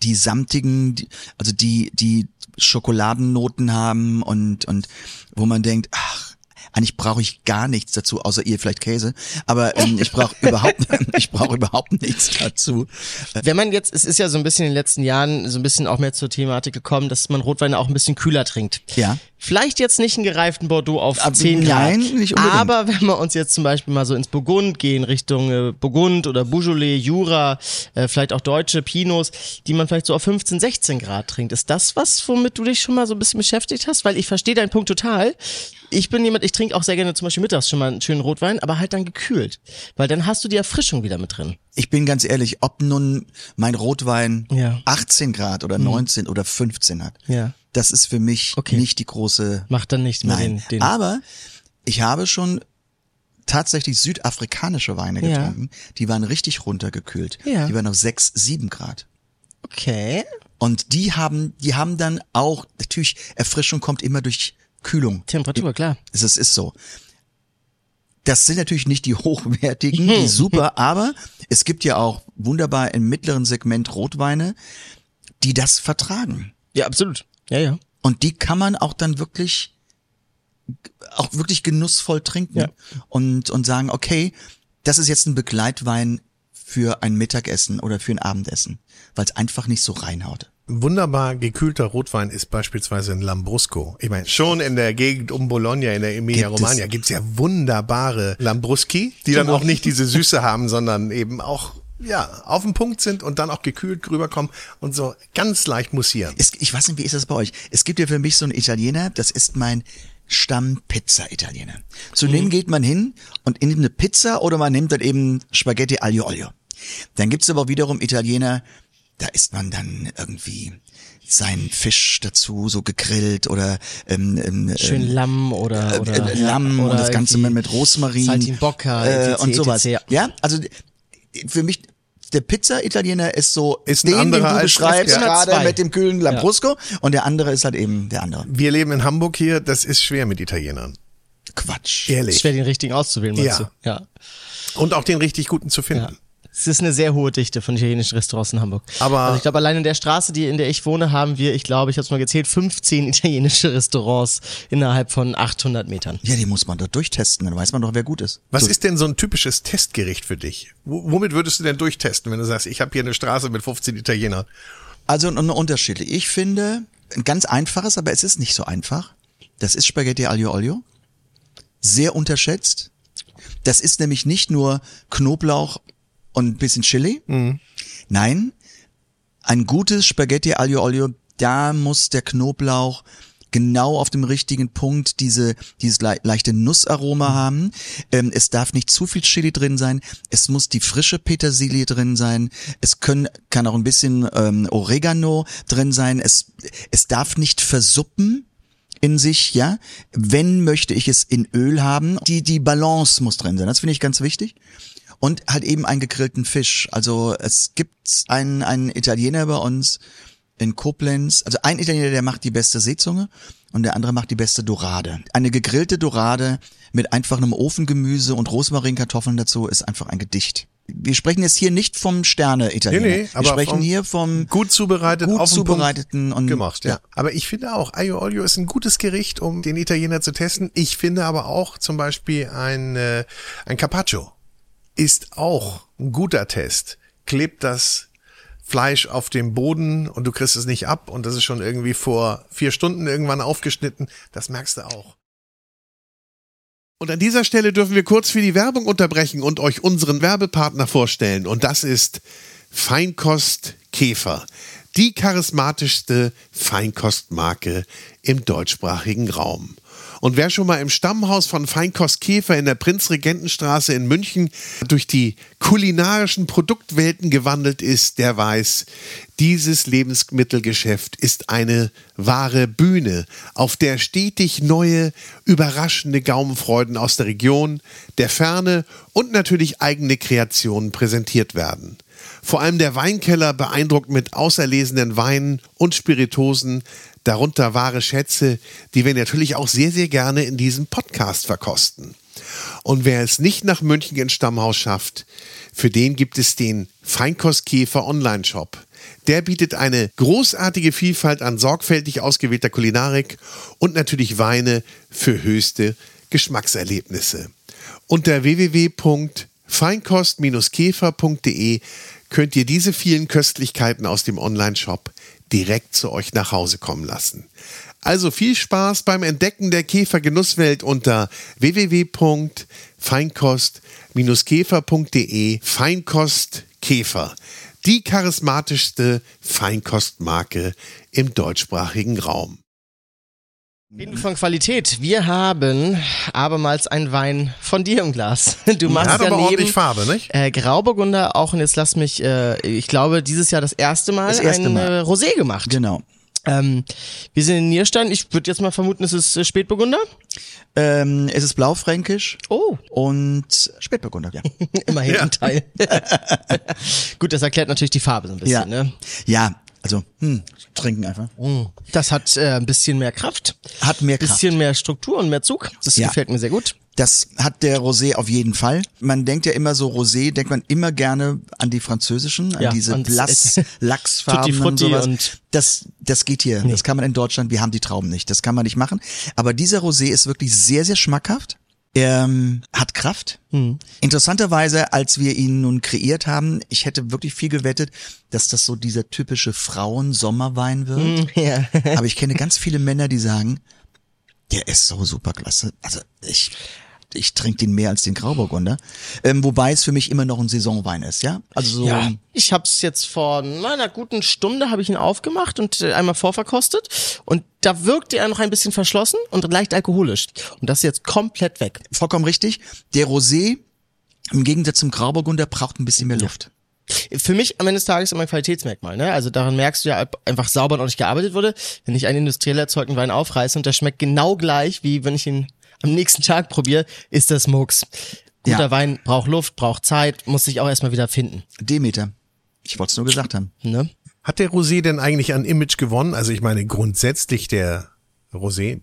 die samtigen, die, also die, die Schokoladennoten haben und, und wo man denkt, ach, eigentlich brauche ich gar nichts dazu, außer ihr vielleicht Käse. Aber ähm, ich brauche überhaupt, ich brauche überhaupt nichts dazu. Wenn man jetzt, es ist ja so ein bisschen in den letzten Jahren so ein bisschen auch mehr zur Thematik gekommen, dass man Rotweine auch ein bisschen kühler trinkt. Ja. Vielleicht jetzt nicht einen gereiften Bordeaux auf Aber 10 Grad. nein, nicht unbedingt. Aber wenn wir uns jetzt zum Beispiel mal so ins Burgund gehen, Richtung äh, Burgund oder Beaujolais, Jura, äh, vielleicht auch deutsche Pinots, die man vielleicht so auf 15, 16 Grad trinkt. Ist das was, womit du dich schon mal so ein bisschen beschäftigt hast? Weil ich verstehe deinen Punkt total. Ich bin jemand, ich trinke auch sehr gerne zum Beispiel mittags schon mal einen schönen Rotwein, aber halt dann gekühlt. Weil dann hast du die Erfrischung wieder mit drin. Ich bin ganz ehrlich, ob nun mein Rotwein Ja. Mhm. 18 Grad oder 19 oder 15 hat, Ja. das ist für mich Okay. nicht die große. Macht dann nichts mehr Nein. den, den Aber ich habe schon tatsächlich südafrikanische Weine Ja. getrunken. Die waren richtig runtergekühlt. Ja. Die waren auf 6, 7 Grad. Okay. Und die haben, die haben dann auch, natürlich, Erfrischung kommt immer durch Kühlung. Temperatur, klar. Es ist, ist so. Das sind natürlich nicht die hochwertigen, die super, aber es gibt ja auch wunderbar im mittleren Segment Rotweine, die das vertragen. Ja, absolut. Ja, ja. Und die kann man auch dann wirklich, auch wirklich genussvoll trinken Ja. und, und sagen, okay, das ist jetzt ein Begleitwein für ein Mittagessen oder für ein Abendessen, weil es einfach nicht so reinhaut. Wunderbar gekühlter Rotwein ist beispielsweise ein Lambrusco. Ich meine, schon in der Gegend um Bologna, in der Emilia Gibt es. Ja wunderbare Lambruschi, die dann auch nicht diese Süße haben, sondern eben auch ja, auf den Punkt sind und dann auch gekühlt rüberkommen und so ganz leicht mussieren. Es, ich weiß nicht, wie ist das bei euch? Es gibt ja für mich so einen Italiener, das ist mein Stamm-Pizza-Italiener. Zu dem geht man hin und nimmt eine Pizza oder man nimmt dann eben Spaghetti aglio olio. Dann gibt's aber wiederum Italiener, da isst man dann irgendwie seinen Fisch dazu, so gegrillt oder ähm, ähm, Schön ähm, Lamm oder, äh, oder äh, Lamm ja, und das Ganze mit Rosmarin Saltimbocca, äh, etc., und sowas. etc. Ja, also für mich der Pizza-Italiener ist so Ist ein den, den du beschreibst, ja. gerade 102. mit dem kühlen Lambrusco und der andere ist halt eben der andere. Wir leben in Hamburg hier, das ist schwer mit Italienern. Quatsch. Ehrlich. schwer den richtigen auszuwählen, meinst Ja. du? Ja. Und auch den richtig guten zu ja. Es ist eine sehr hohe Dichte von italienischen Restaurants in Hamburg. Aber- also ich glaube, allein in der Straße, die, in der ich wohne, haben wir, ich glaube, ich habe es mal gezählt, 15 italienische Restaurants innerhalb von 800 Metern. Ja, die muss man doch durchtesten, dann weiß man doch, wer gut ist. Was so, ist denn so ein typisches Testgericht für dich? Wo- Womit würdest du denn durchtesten, wenn du sagst, ich habe hier eine Straße mit 15 Italienern? Also ein Unterschied. Ich finde, ein ganz einfaches, aber es ist nicht so einfach. Das ist Spaghetti aglio olio. Sehr unterschätzt. Das ist nämlich nicht nur Knoblauch und ein bisschen Chili. Nein, ein gutes Spaghetti aglio olio, da muss der Knoblauch genau auf dem richtigen Punkt diese dieses le leichte Nussaroma haben. Ähm, es darf nicht zu viel Chili drin sein. Es muss die frische Petersilie drin sein. Es können kann auch ein bisschen ähm, Oregano drin sein. Es es darf nicht versuppen in sich, ja. Wenn möchte ich es in Öl haben. Die die Balance muss drin sein. Das finde ich ganz wichtig. Und halt eben einen gegrillten Fisch. Also es gibt einen, einen Italiener bei uns in Koblenz. Also ein Italiener, der macht die beste Seezunge und der andere macht die beste Dorade. Eine gegrillte Dorade mit einfach einem Ofengemüse und Rosmarinkartoffeln dazu ist einfach ein Gedicht. Wir sprechen jetzt hier nicht vom Sterne-Italiener. Nee, nee, aber Wir sprechen hier vom Gut zubereitet, gut zubereiteten und gemacht, ja. Aber ich finde auch, Aglio Olio ist ein gutes Gericht, um den Italiener zu testen. Ich finde aber auch zum Beispiel ein, äh, ein Carpaccio ist auch ein guter Test. Klebt das Fleisch auf dem Boden und du kriegst es nicht ab und das ist schon irgendwie vor vier Stunden irgendwann aufgeschnitten. Das merkst du auch. Und an dieser Stelle dürfen wir kurz für die Werbung unterbrechen und euch unseren Werbepartner vorstellen. Und das ist Feinkost Käfer. Die charismatischste Feinkostmarke im deutschsprachigen Raum. Und wer schon mal im Stammhaus von Feinkost Käfer in der Prinzregentenstraße in München durch die kulinarischen Produktwelten gewandelt ist, der weiß, dieses Lebensmittelgeschäft ist eine wahre Bühne, auf der stetig neue, überraschende Gaumenfreuden aus der Region, der Ferne und natürlich eigene Kreationen präsentiert werden. Vor allem der Weinkeller beeindruckt mit auserlesenen Weinen und Spiritosen, darunter wahre Schätze, die wir natürlich auch sehr, sehr gerne in diesem Podcast verkosten. Und wer es nicht nach München ins Stammhaus schafft, für den gibt es den Feinkostkäfer Online-Shop. Der bietet eine großartige Vielfalt an sorgfältig ausgewählter Kulinarik und natürlich Weine für höchste Geschmackserlebnisse. Unter www.feinkost-käfer.de könnt ihr diese vielen Köstlichkeiten aus dem Online-Shop direkt zu euch nach Hause kommen lassen. Also viel Spaß beim Entdecken der Käfergenusswelt unter www.feinkost-käfer.de Feinkost Käfer, die charismatischste Feinkostmarke im deutschsprachigen Raum. Reden wir von Qualität. Wir haben abermals einen Wein von dir im Glas. Du machst Hat ja aber ordentlich Farbe, nicht? äh, Grauburgunder auch, und jetzt lass mich, äh, ich glaube, dieses Jahr das erste Mal Das erste ein Mal. Äh, Rosé gemacht. Genau. Ähm, wir sind in Nierstein. Ich würde jetzt mal vermuten, es ist äh, Spätburgunder. Ähm, es ist blaufränkisch Oh, und Spätburgunder, ja. immerhin Ja. ein Teil. Gut, das erklärt natürlich die Farbe so ein bisschen. ja. Ne? Ja, also, hm, trinken einfach. Das hat äh, ein bisschen mehr Kraft, Hat mehr Kraft. bisschen mehr Struktur und mehr Zug. Das Ja. gefällt mir sehr gut. Das hat der Rosé auf jeden Fall. Man denkt ja immer so, Rosé denkt man immer gerne an die französischen, an Ja, diese blass Lachsfarben und sowas. und- das, das geht hier. Das kann man in Deutschland, wir haben die Trauben nicht. Das kann man nicht machen. Aber dieser Rosé ist wirklich sehr, sehr schmackhaft. Er ähm, hat Kraft. Hm. Interessanterweise, als wir ihn nun kreiert haben, ich hätte wirklich viel gewettet, dass das so dieser typische Frauen-Sommerwein wird. Ja. Aber ich kenne ganz viele Männer, die sagen, der ist so super klasse. Also ich, ich trinke den mehr als den Grauburgunder. Ähm, wobei es für mich immer noch ein Saisonwein ist, ja? Also so, Ja, ich habe es jetzt vor einer guten Stunde habe ich ihn aufgemacht und äh, einmal vorverkostet und da wirkte er noch ein bisschen verschlossen und leicht alkoholisch und das ist jetzt komplett weg. vollkommen richtig. Der Rosé, im Gegensatz zum Grauburgunder, braucht ein bisschen mehr Luft. Für mich am Ende des Tages immer ein Qualitätsmerkmal, ne? Also daran merkst du ja, ob einfach sauber und ordentlich gearbeitet wurde. Wenn ich einen industriell erzeugten Wein aufreiße und der schmeckt genau gleich, wie wenn ich ihn am nächsten Tag probiere, ist das Mucks. Guter Ja. Wein braucht Luft, braucht Zeit, muss sich auch erstmal wieder finden. Demeter. Ich wollte es nur gesagt haben. Ne? Hat der Rosé denn eigentlich an Image gewonnen? Also ich meine grundsätzlich der Rosé.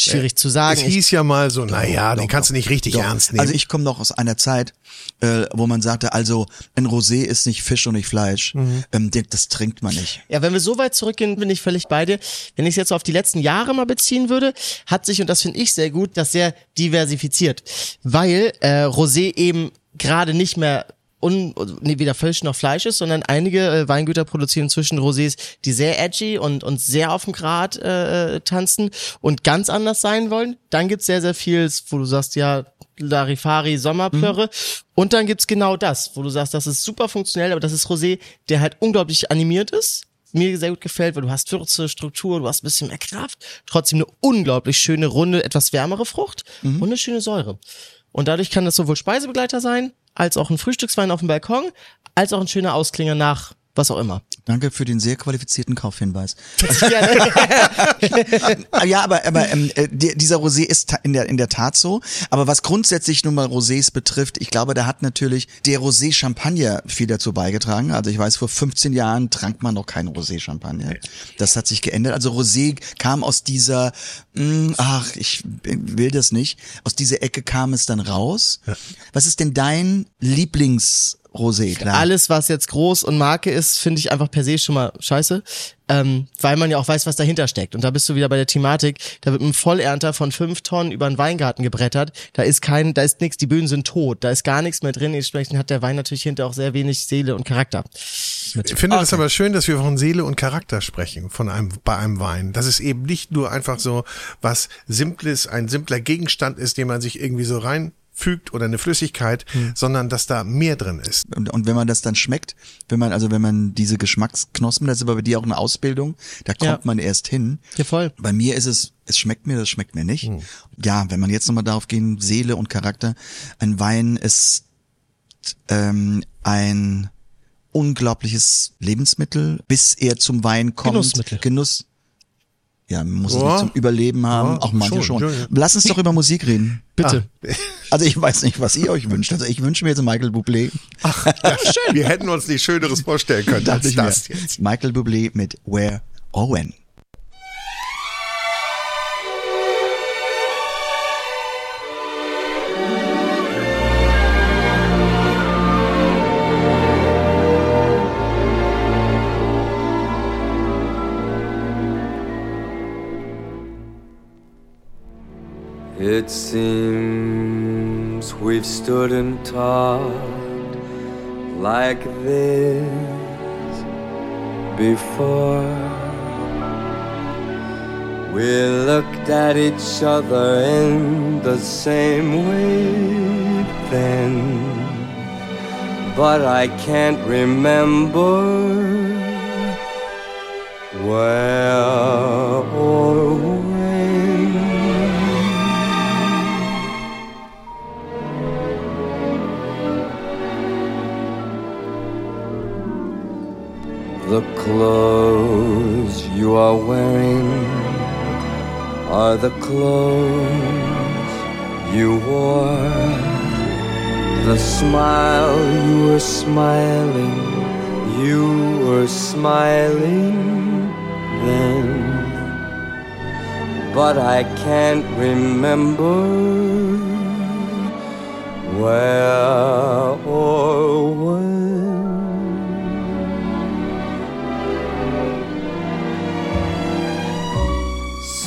Schwierig zu sagen. es Ich, hieß ja mal so, naja, den doch, kannst du nicht richtig Doch. ernst nehmen. Also ich komme noch aus einer Zeit, äh, wo man sagte, also ein Rosé ist nicht Fisch und nicht Fleisch. Ähm, den- das trinkt man nicht. Ja, wenn wir so weit zurückgehen, bin ich völlig bei dir. Wenn ich es jetzt auf die letzten Jahre mal beziehen würde, hat sich, und das finde ich sehr gut, das sehr diversifiziert. Weil äh, Rosé eben gerade nicht mehr un, nee, weder Fisch noch Fleisch ist, sondern einige äh, Weingüter produzieren inzwischen Rosés, die sehr edgy und, und sehr auf dem Grat äh, äh, tanzen und ganz anders sein wollen. Dann gibt's sehr, sehr viel, wo du sagst, ja, Larifari, Sommerplörre. Und dann gibt's genau das, wo du sagst, das ist super funktionell, aber das ist Rosé, der halt unglaublich animiert ist, mir sehr gut gefällt, weil du hast Würze, Struktur, du hast ein bisschen mehr Kraft, trotzdem eine unglaublich schöne, runde, etwas wärmere Frucht Mhm. und eine schöne Säure. Und dadurch kann das sowohl Speisebegleiter sein, als auch ein Frühstückswein auf dem Balkon, als auch ein schöner Ausklinger nach was auch immer. Danke für den sehr qualifizierten Kaufhinweis. Ja, aber, aber ähm, äh, die- dieser Rosé ist in der, in der Tat so. Aber was grundsätzlich nun mal Rosés betrifft, ich glaube, da hat natürlich der Rosé Champagner viel dazu beigetragen. Also ich weiß, vor 15 Jahren trank man noch keinen Rosé Champagner. Das hat sich geändert. Also Rosé kam aus dieser, mh, ach, ich will das nicht, aus dieser Ecke kam es dann raus. Was ist denn dein Lieblings-Rosé? Klar. Alles, was jetzt groß und Marke ist, finde ich einfach per se schon mal scheiße, ähm, weil man ja auch weiß, was dahinter steckt. Und da bist du wieder bei der Thematik, da wird ein Vollernter von fünf Tonnen über einen Weingarten gebrettert, da ist kein, da ist nichts, die Böden sind tot, da ist gar nichts mehr drin, entsprechend hat der Wein natürlich hinter auch sehr wenig Seele und Charakter. Ich finde das aber schön, dass wir von Seele und Charakter sprechen von einem, bei einem Wein. Dass es eben nicht nur einfach so was Simples, ein simpler Gegenstand ist, den man sich irgendwie so reinfügt oder eine Flüssigkeit, sondern dass da mehr drin ist. Und, und wenn man das dann schmeckt, wenn man, also wenn man diese Geschmacksknospen, das ist aber bei dir auch eine Ausbildung, da kommt Ja. man erst hin. Ja, voll. Bei mir ist es, es schmeckt mir, das schmeckt mir nicht. Ja, wenn man jetzt nochmal darauf gehen, Seele und Charakter, ein Wein ist ähm, ein unglaubliches Lebensmittel, bis er zum Wein kommt. Genussmittel. Genuss. Ja, man muss es Ja. nicht zum Überleben haben, Ja, auch manche schon, schon. Lass uns doch über Musik reden. Bitte. Also ich weiß nicht, was ihr euch wünscht. Also ich wünsche mir jetzt Michael Bublé. Ja, schön. Wir hätten uns nichts Schöneres vorstellen können Dachte als das jetzt. Michael Bublé mit Where or It seems we've stood and talked like this before. We looked at each other in the same way then, but I can't remember where The clothes you are wearing are the clothes you wore. The smile you were smiling, you were smiling then. But I can't remember where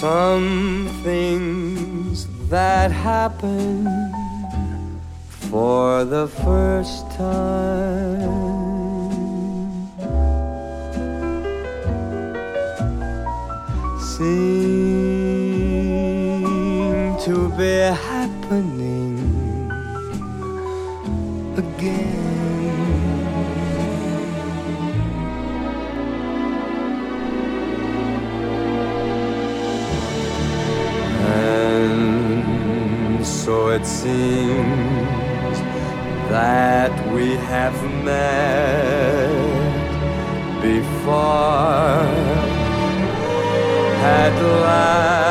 Some things that happen for the first time seem to be happening And so it seems that we have met before, had laughed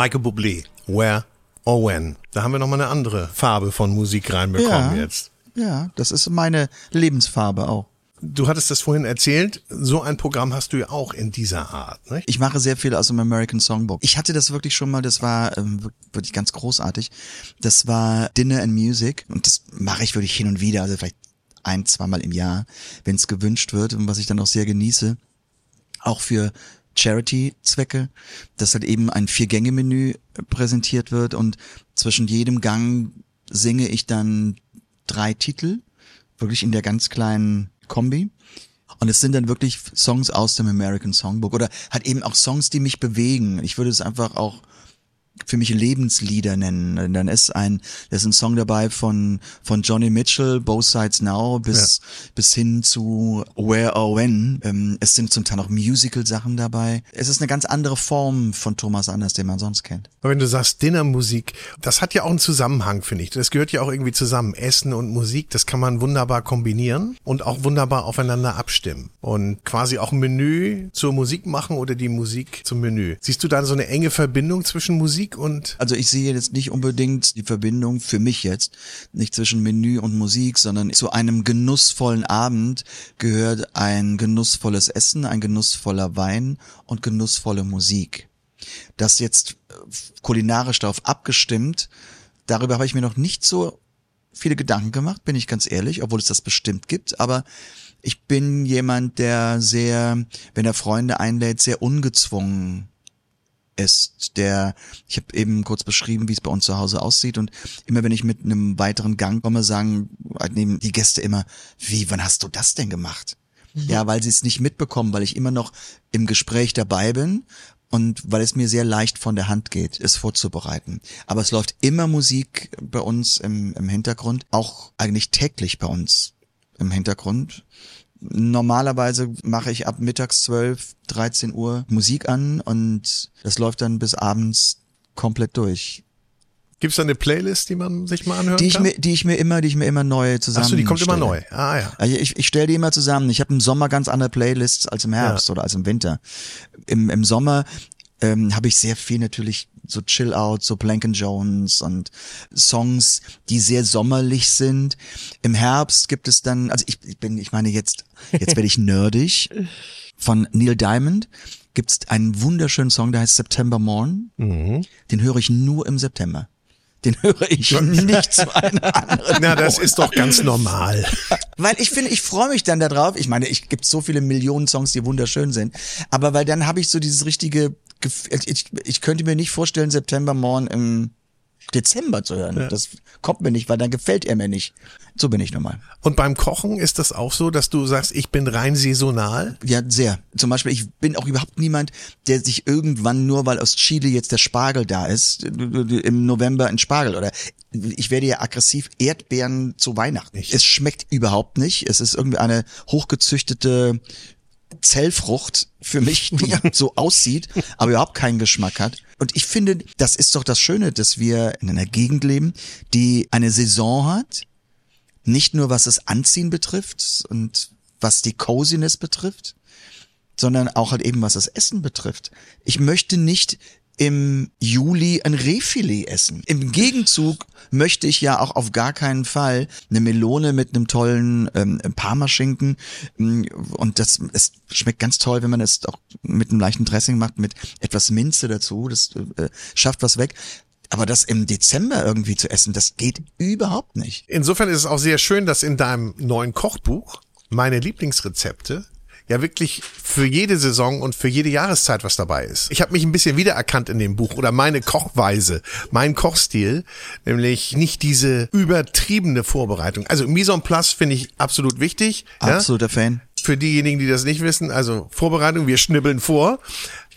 Michael Bublé, Where or When. Da haben wir nochmal eine andere Farbe von Musik reinbekommen Ja. jetzt. Ja, das ist meine Lebensfarbe auch. Du hattest das vorhin erzählt, so ein Programm hast du ja auch in dieser Art. Ne? Ich mache sehr viel aus dem American Songbook. Ich hatte das wirklich schon mal, das war ähm, wir- wirklich ganz großartig. Das war Dinner and Music und das mache ich wirklich hin und wieder, also vielleicht ein, zweimal im Jahr, wenn es gewünscht wird und was ich dann auch sehr genieße. Auch für Charity-Zwecke, dass halt eben ein Vier-Gänge-Menü präsentiert wird und zwischen jedem Gang singe ich dann drei Titel, wirklich in der ganz kleinen Kombi. Und es sind dann wirklich Songs aus dem American Songbook oder halt eben auch Songs, die mich bewegen. Ich würde es einfach auch für mich Lebenslieder nennen. Dann ist ein, da ist ein Song dabei von, von Johnny Mitchell, Both Sides Now, bis, bis hin zu Where or When. Ähm, es sind zum Teil auch Musical-Sachen dabei. Es ist eine ganz andere Form von Thomas Anders, den man sonst kennt. Aber wenn du sagst Dinnermusik, das hat ja auch einen Zusammenhang, finde ich. Das gehört ja auch irgendwie zusammen. Essen und Musik, das kann man wunderbar kombinieren und auch wunderbar aufeinander abstimmen. Und quasi auch ein Menü zur Musik machen oder die Musik zum Menü. Siehst du da so eine enge Verbindung zwischen Musik und Also ich sehe jetzt nicht unbedingt die Verbindung für mich jetzt, nicht zwischen Menü und Musik, sondern zu einem genussvollen Abend gehört ein genussvolles Essen, ein genussvoller Wein und genussvolle Musik. Das jetzt äh, kulinarisch darauf abgestimmt, darüber habe ich mir noch nicht so viele Gedanken gemacht, bin ich ganz ehrlich, obwohl es das bestimmt gibt, aber ich bin jemand, der sehr, wenn er Freunde einlädt, sehr ungezwungen ist, der, ich habe eben kurz beschrieben, wie es bei uns zu Hause aussieht und immer wenn ich mit einem weiteren Gang komme, sagen halt nehmen die Gäste immer, wie, wann hast du das denn gemacht? Ja, weil sie es nicht mitbekommen, weil ich immer noch im Gespräch dabei bin und weil es mir sehr leicht von der Hand geht, es vorzubereiten. Aber es läuft immer Musik bei uns im, im Hintergrund, auch eigentlich täglich bei uns im Hintergrund. Normalerweise mache ich ab mittags 12, 13 Uhr Musik an und das läuft dann bis abends komplett durch. gibt's da eine Playlist, die man sich mal anhören Die ich kann? mir, die ich mir immer, die ich mir immer neu zusammen. Achso, die kommt immer neu. Ah ja. Also ich, ich stelle die immer zusammen. Ich habe im Sommer ganz andere Playlists als im Herbst Ja. oder als im Winter. Im, im Sommer ähm, habe ich sehr viel natürlich so Chill Out, so Plank and Jones und Songs, die sehr sommerlich sind. Im Herbst gibt es dann, also ich, ich bin, ich meine jetzt, jetzt werde ich nerdig. Von Neil Diamond gibt's einen wunderschönen Song, der heißt September Morn. Mhm. Den höre ich nur im September. Den höre ich nicht zu einer anderen. Na, das ist doch ganz normal. Weil ich finde, ich freue mich dann darauf. Ich meine, ich gibt so viele Millionen Songs, die wunderschön sind. Aber weil dann habe ich so dieses richtige Gefühl. Ich, ich könnte mir nicht vorstellen, September Morn im Dezember zu hören. Das kommt mir nicht, weil dann gefällt er mir nicht. So bin ich normal. Und beim Kochen ist das auch so, dass du sagst, ich bin rein saisonal? Ja, sehr. Zum Beispiel, ich bin auch überhaupt niemand, der sich irgendwann nur, weil aus Chile jetzt der Spargel da ist, im November ein Spargel oder ich werde ja aggressiv Erdbeeren zu Weihnachten. Es schmeckt überhaupt nicht. Es ist irgendwie eine hochgezüchtete Zellfrucht für mich, die so aussieht, aber überhaupt keinen Geschmack hat. Und ich finde, das ist doch das Schöne, dass wir in einer Gegend leben, die eine Saison hat, nicht nur was das Anziehen betrifft und was die Coziness betrifft, sondern auch halt eben was das Essen betrifft. Ich möchte nicht im Juli ein Rehfilet essen. Im Gegenzug möchte ich ja auch auf gar keinen Fall eine Melone mit einem tollen ähm, Parmaschinken mm, und das es schmeckt ganz toll, wenn man es auch mit einem leichten Dressing macht, mit etwas Minze dazu, das äh, schafft was weg. Aber das im Dezember irgendwie zu essen, das geht überhaupt nicht. Insofern ist es auch sehr schön, dass in deinem neuen Kochbuch meine Lieblingsrezepte ja wirklich für jede Saison und für jede Jahreszeit was dabei ist. Ich habe mich ein bisschen wiedererkannt in dem Buch oder meine Kochweise, mein Kochstil, nämlich nicht diese übertriebene Vorbereitung. Also Mise en place finde ich absolut wichtig. ja? Absoluter Fan. Für diejenigen, die das nicht wissen, also Vorbereitung, wir schnibbeln vor.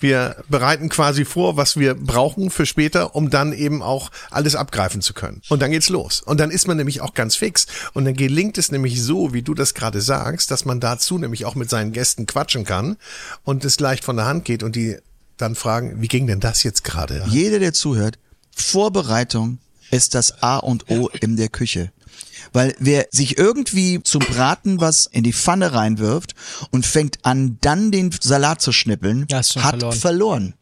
Wir bereiten quasi vor, was wir brauchen für später, um dann eben auch alles abgreifen zu können. Und dann geht's los. Und dann ist man nämlich auch ganz fix. Und dann gelingt es nämlich so, wie du das gerade sagst, dass man dazu nämlich auch mit seinen Gästen quatschen kann und es leicht von der Hand geht und die dann fragen, wie ging denn das jetzt gerade? Jeder, der zuhört, Vorbereitung ist das A und O in der Küche. Weil wer sich irgendwie zum Braten was in die Pfanne reinwirft und fängt an, dann den Salat zu schnippeln, Ja, hat verloren. verloren.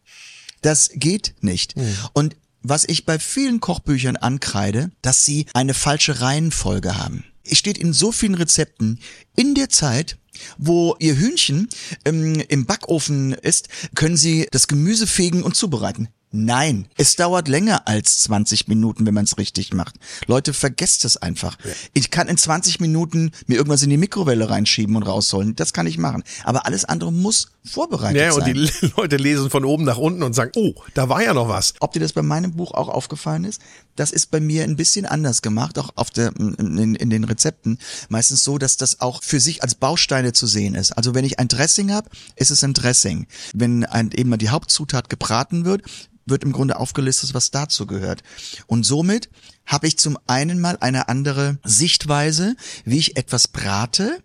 Das geht nicht. Und was ich bei vielen Kochbüchern ankreide, dass sie eine falsche Reihenfolge haben. Es steht in so vielen Rezepten, in der Zeit, Wo Ihr Hühnchen ähm, im Backofen ist, können Sie das Gemüse fegen und zubereiten. Nein, es dauert länger als 20 Minuten, wenn man es richtig macht. Leute, vergesst es einfach. Ich kann in 20 Minuten mir irgendwas in die Mikrowelle reinschieben und rausholen. Das kann ich machen. Aber alles andere muss vorbereitet Ja, und sein. die Leute lesen von oben nach unten und sagen, oh, da war ja noch was. Ob dir das bei meinem Buch auch aufgefallen ist, das ist bei mir ein bisschen anders gemacht, auch auf der, in, in den Rezepten. Meistens so, dass das auch für sich als Bausteine zu sehen ist. Also wenn ich ein Dressing habe, ist es ein Dressing. Wenn ein, eben mal die Hauptzutat gebraten wird, wird im Grunde aufgelistet, was dazu gehört. Und somit habe ich zum einen mal eine andere Sichtweise, wie ich etwas brate,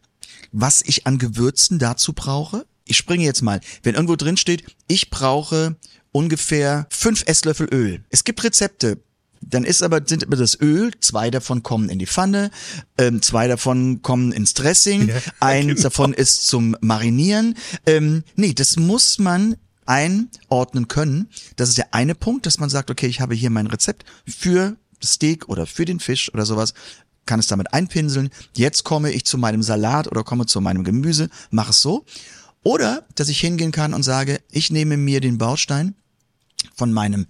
was ich an Gewürzen dazu brauche. Ich springe jetzt mal. Wenn irgendwo drin steht, ich brauche ungefähr fünf Esslöffel Öl. Es gibt Rezepte. Dann ist aber, sind aber das Öl, zwei davon kommen in die Pfanne, ähm, zwei davon kommen ins Dressing, Ja, eins genau. davon ist zum Marinieren. Ähm, nee, das muss man einordnen können. Das ist der eine Punkt, dass man sagt, okay, ich habe hier mein Rezept für Steak oder für den Fisch oder sowas, kann es damit einpinseln. Jetzt komme ich zu meinem Salat oder komme zu meinem Gemüse, mache es so. Oder, dass ich hingehen kann und sage, ich nehme mir den Baustein von meinem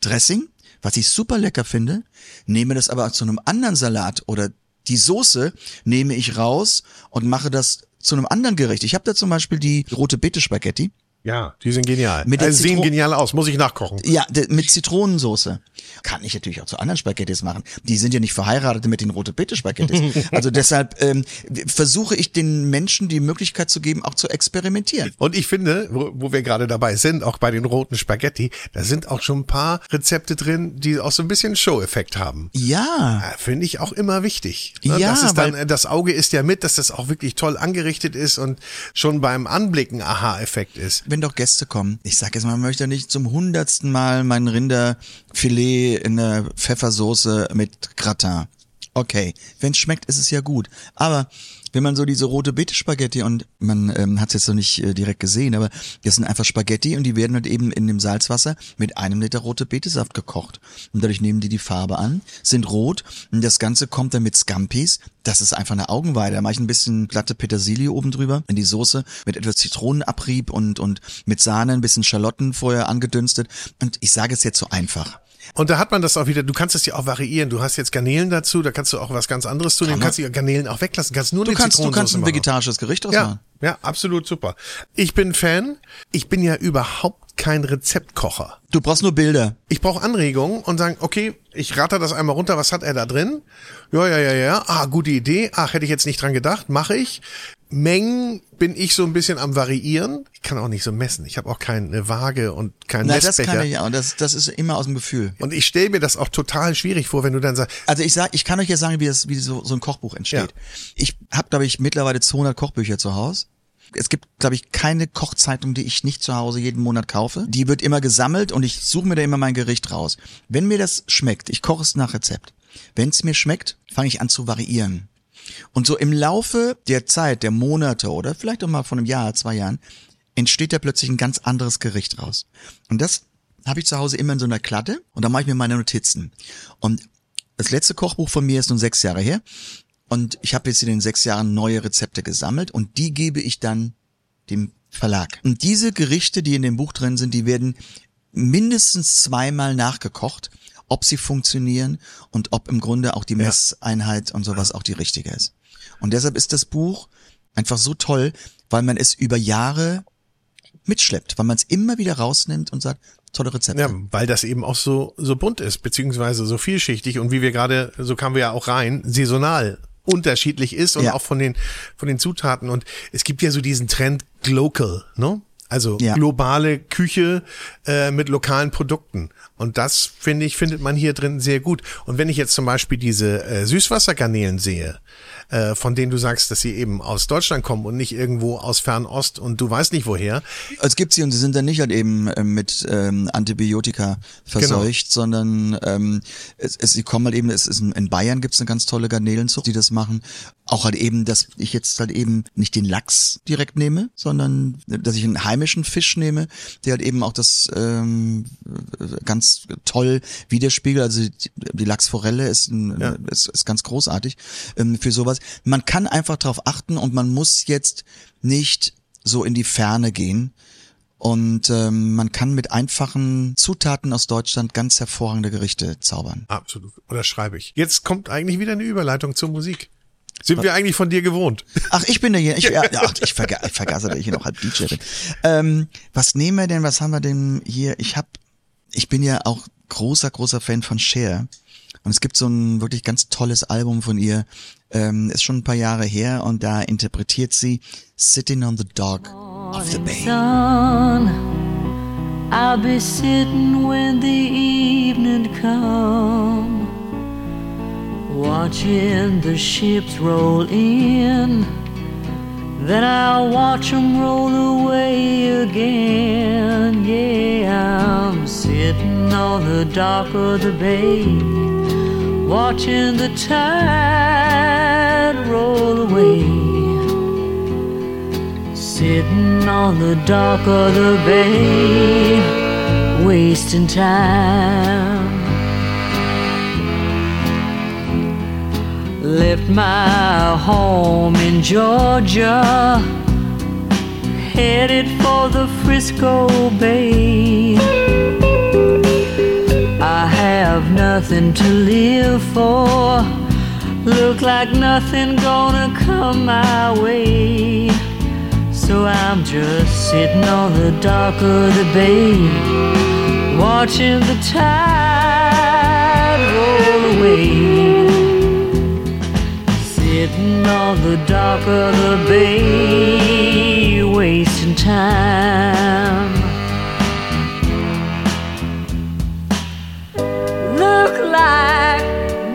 Dressing, was ich super lecker finde, nehme das aber zu einem anderen Salat oder die Soße nehme ich raus und mache das zu einem anderen Gericht. Ich habe da zum Beispiel die rote Beete Spaghetti. Ja, die sind genial. Mit also sehen genial aus, muss ich nachkochen. Ja, mit Zitronensoße. Kann ich natürlich auch zu anderen Spaghettis machen. Die sind ja nicht verheiratet mit den rote Beete Spaghettis. also deshalb ähm, versuche ich den Menschen die Möglichkeit zu geben, auch zu experimentieren. Und ich finde, wo, wo wir gerade dabei sind, auch bei den roten Spaghetti, da sind auch schon ein paar Rezepte drin, die auch so ein bisschen Show-Effekt haben. Ja. Äh, Finde ich auch immer wichtig. Ne? Ja, das, ist dann, das Auge ist ja mit, dass das auch wirklich toll angerichtet ist und schon beim Anblicken Aha-Effekt ist. wenn doch Gäste kommen, ich sag jetzt mal, man möchte nicht zum hundertsten Mal mein Rinderfilet in der Pfeffersoße mit Gratin. Okay, wenn es schmeckt, ist es ja gut. Aber wenn man so diese rote Beete Spaghetti und man ähm, hat es jetzt noch nicht äh, direkt gesehen, aber das sind einfach Spaghetti und die werden halt eben in dem Salzwasser mit einem Liter rote Betesaft gekocht. Und dadurch nehmen die die Farbe an, sind rot und das Ganze kommt dann mit Scampis. Das ist einfach eine Augenweide. Da mache ich ein bisschen glatte Petersilie oben drüber in die Soße mit etwas Zitronenabrieb und, und mit Sahne, ein bisschen Schalotten vorher angedünstet. Und ich sage es jetzt so einfach. Und da hat man das auch wieder, du kannst es ja auch variieren. Du hast jetzt Garnelen dazu, da kannst du auch was ganz anderes tun. Du man. kannst die Garnelen auch weglassen, kannst nur Du eine kannst, du kannst ein machen. vegetarisches Gericht draus Ja, machen. ja, absolut super. Ich bin Fan. Ich bin ja überhaupt kein Rezeptkocher. Du brauchst nur Bilder. Ich brauche Anregungen und sagen, okay, ich ratter das einmal runter, was hat er da drin? Ja, ja, ja, ja. Ah, gute Idee. Ach, hätte ich jetzt nicht dran gedacht, mache ich. Mengen bin ich so ein bisschen am variieren. Ich kann auch nicht so messen. Ich habe auch keine Waage und keinen Na, das Messbecher. kann ich auch. Das, das ist immer aus dem Gefühl. und ich stelle mir das auch total schwierig vor, wenn du dann sagst, Also ich sag, ich kann euch ja sagen, wie das, wie so, so ein Kochbuch entsteht. Ich habe, glaube ich, mittlerweile 200 Kochbücher zu Hause. Es gibt, glaube ich, keine Kochzeitung, die ich nicht zu Hause jeden Monat kaufe. Die wird immer gesammelt und ich suche mir da immer mein Gericht raus. Wenn mir das schmeckt, ich koche es nach Rezept. Wenn es mir schmeckt, fange ich an zu variieren. Und so im Laufe der Zeit, der Monate oder vielleicht auch mal von einem Jahr, zwei Jahren, entsteht da plötzlich ein ganz anderes Gericht raus. Und das habe ich zu Hause immer in so einer Klatte und da mache ich mir meine Notizen. Und das letzte Kochbuch von mir ist nun sechs Jahre her. Und ich habe jetzt in den sechs Jahren neue Rezepte gesammelt und die gebe ich dann dem Verlag. Und diese Gerichte, die in dem Buch drin sind, die werden mindestens zweimal nachgekocht, ob sie funktionieren und ob im Grunde auch die Messeinheit und sowas auch die richtige ist. Und deshalb ist das Buch einfach so toll, weil man es über Jahre mitschleppt, weil man es immer wieder rausnimmt und sagt, tolle Rezepte. ja, weil das eben auch so, so bunt ist, beziehungsweise so vielschichtig und wie wir gerade, so kamen wir ja auch rein, saisonal unterschiedlich ist und Ja. auch von den, von den Zutaten. Und es gibt ja so diesen Trend Glocal, ne? Also Ja. globale Küche äh, mit lokalen Produkten. Und das, finde ich, findet man hier drin sehr gut. Und wenn ich jetzt zum Beispiel diese äh, Süßwassergarnelen sehe, äh, von denen du sagst, dass sie eben aus Deutschland kommen und nicht irgendwo aus Fernost und du weißt nicht woher, Es gibt sie und sie sind dann nicht halt eben ähm, mit ähm, Antibiotika verseucht, sondern ähm, es, es, sie kommen halt eben, es ist in, in Bayern gibt's eine ganz tolle Garnelenzucht, die das machen. Auch halt eben, dass ich jetzt halt eben nicht den Lachs direkt nehme, sondern dass ich einen heimischen Fisch nehme, der halt eben auch das ähm, ganz toll widerspiegelt. Also die, die Lachsforelle ist, ein, Ja. ist, ist ganz großartig ähm, für sowas. Man kann einfach darauf achten und man muss jetzt nicht so in die Ferne gehen. Und ähm, man kann mit einfachen Zutaten aus Deutschland ganz hervorragende Gerichte zaubern. Absolut. Oder schreibe ich. Jetzt kommt eigentlich wieder eine Überleitung zur Musik. Sind wir eigentlich von dir gewohnt? Ach, ich bin der hier. Ich, ja, ach, ich, verga ich vergasse, dass ich hier noch halb DJ bin. Ähm, was nehmen wir denn? Was haben wir denn hier? Ich hab, ich bin ja auch großer, großer Fan von Cher. Und es gibt so ein wirklich ganz tolles Album von ihr. Ähm, ist schon ein paar Jahre her und da interpretiert sie Sitting on the Dock of the Bay. sun. I'll be sitting when the evening come, watching the ships roll in. Then I'll watch 'em roll away again. Yeah, I'm sitting on the dock of the bay, watching the tide roll away. Sitting on the dock of the bay, wasting time. Left my home in Georgia, headed for the Frisco Bay. Nothing to live for. Look like nothing gonna come my way. So I'm just sitting on the dock of the bay, watching the tide roll away. Sitting on the dock of the bay, wasting time. Like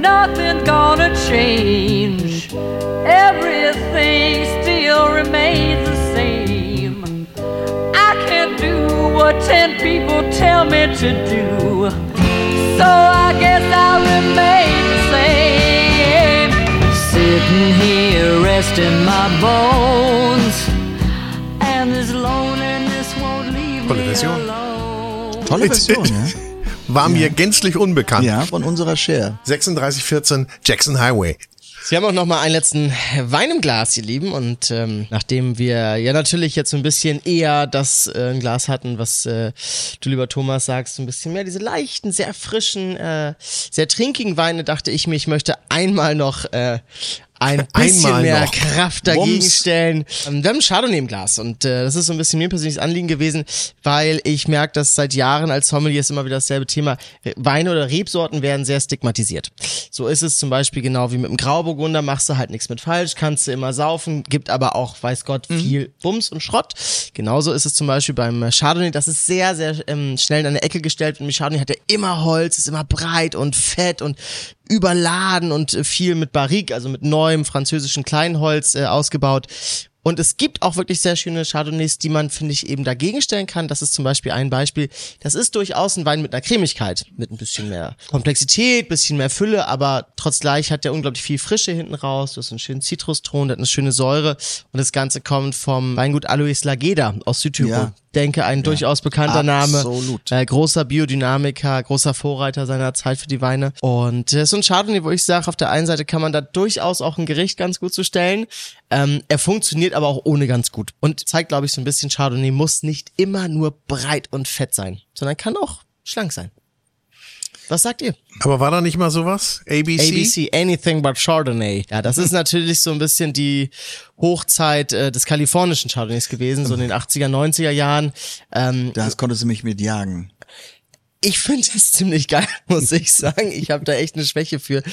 nothing's gonna change. Everything still remains the same. I can't do what ten people tell me to do. So I guess I'll remain the same. Sitting here resting my bones. And this loneliness won't leave me alone. Tolle Version, ja? War mir gänzlich unbekannt. Ja, von unserer Cher. 3614 Jackson Highway. Sie haben auch noch mal einen letzten Wein im Glas, ihr Lieben. Und ähm, nachdem wir ja natürlich jetzt so ein bisschen eher das äh, ein Glas hatten, was äh, du lieber Thomas sagst, so ein bisschen mehr diese leichten, sehr frischen, äh, sehr trinkigen Weine, dachte ich mir, ich möchte einmal noch äh, ein bisschen Einmal mehr noch. Kraft dagegen Wumms. stellen. Ähm, wir haben Chardonnay im Glas und äh, das ist so ein bisschen mir persönliches Anliegen gewesen, weil ich merke, dass seit Jahren als Sommelier ist immer wieder dasselbe Thema. Weine oder Rebsorten werden sehr stigmatisiert. So ist es zum Beispiel genau wie mit dem Grauburgunder, machst du halt nichts mit falsch, kannst du immer saufen, gibt aber auch, weiß Gott, viel Bums und Schrott. Genauso ist es zum Beispiel beim Chardonnay, das ist sehr, sehr ähm, schnell in eine Ecke gestellt und mit Chardonnay hat er immer Holz, ist immer breit und fett und überladen und äh, viel mit Barrique, also mit neuem französischen Kleinholz äh, ausgebaut. Und es gibt auch wirklich sehr schöne Chardonnays, die man, finde ich, eben dagegen stellen kann. Das ist zum Beispiel ein Beispiel. Das ist durchaus ein Wein mit einer Cremigkeit, mit ein bisschen mehr Komplexität, bisschen mehr Fülle, aber trotz hat der unglaublich viel Frische hinten raus. Du hast einen schönen Zitruston, der hat eine schöne Säure. Und das Ganze kommt vom Weingut Alois Lageda aus Südtirol. Ja. Denke, ein durchaus bekannter Name. Absolut. Äh, großer Biodynamiker, großer Vorreiter seiner Zeit für die Weine. Und äh, so ein Chardonnay, wo ich sage, auf der einen Seite kann man da durchaus auch ein Gericht ganz gut zu stellen. Ähm, er funktioniert aber auch ohne ganz gut. Und zeigt, glaube ich, so ein bisschen, Chardonnay muss nicht immer nur breit und fett sein, sondern kann auch schlank sein. Was sagt ihr? Aber war da nicht mal sowas? ABC? ABC, Anything but Chardonnay. Ja, das ist natürlich so ein bisschen die Hochzeit äh, des kalifornischen Chardonnays gewesen, so in den 80er, 90er Jahren. Ähm, Das konntest du mich mit jagen. ich finde das ziemlich geil, muss ich sagen. Ich habe da echt eine Schwäche für.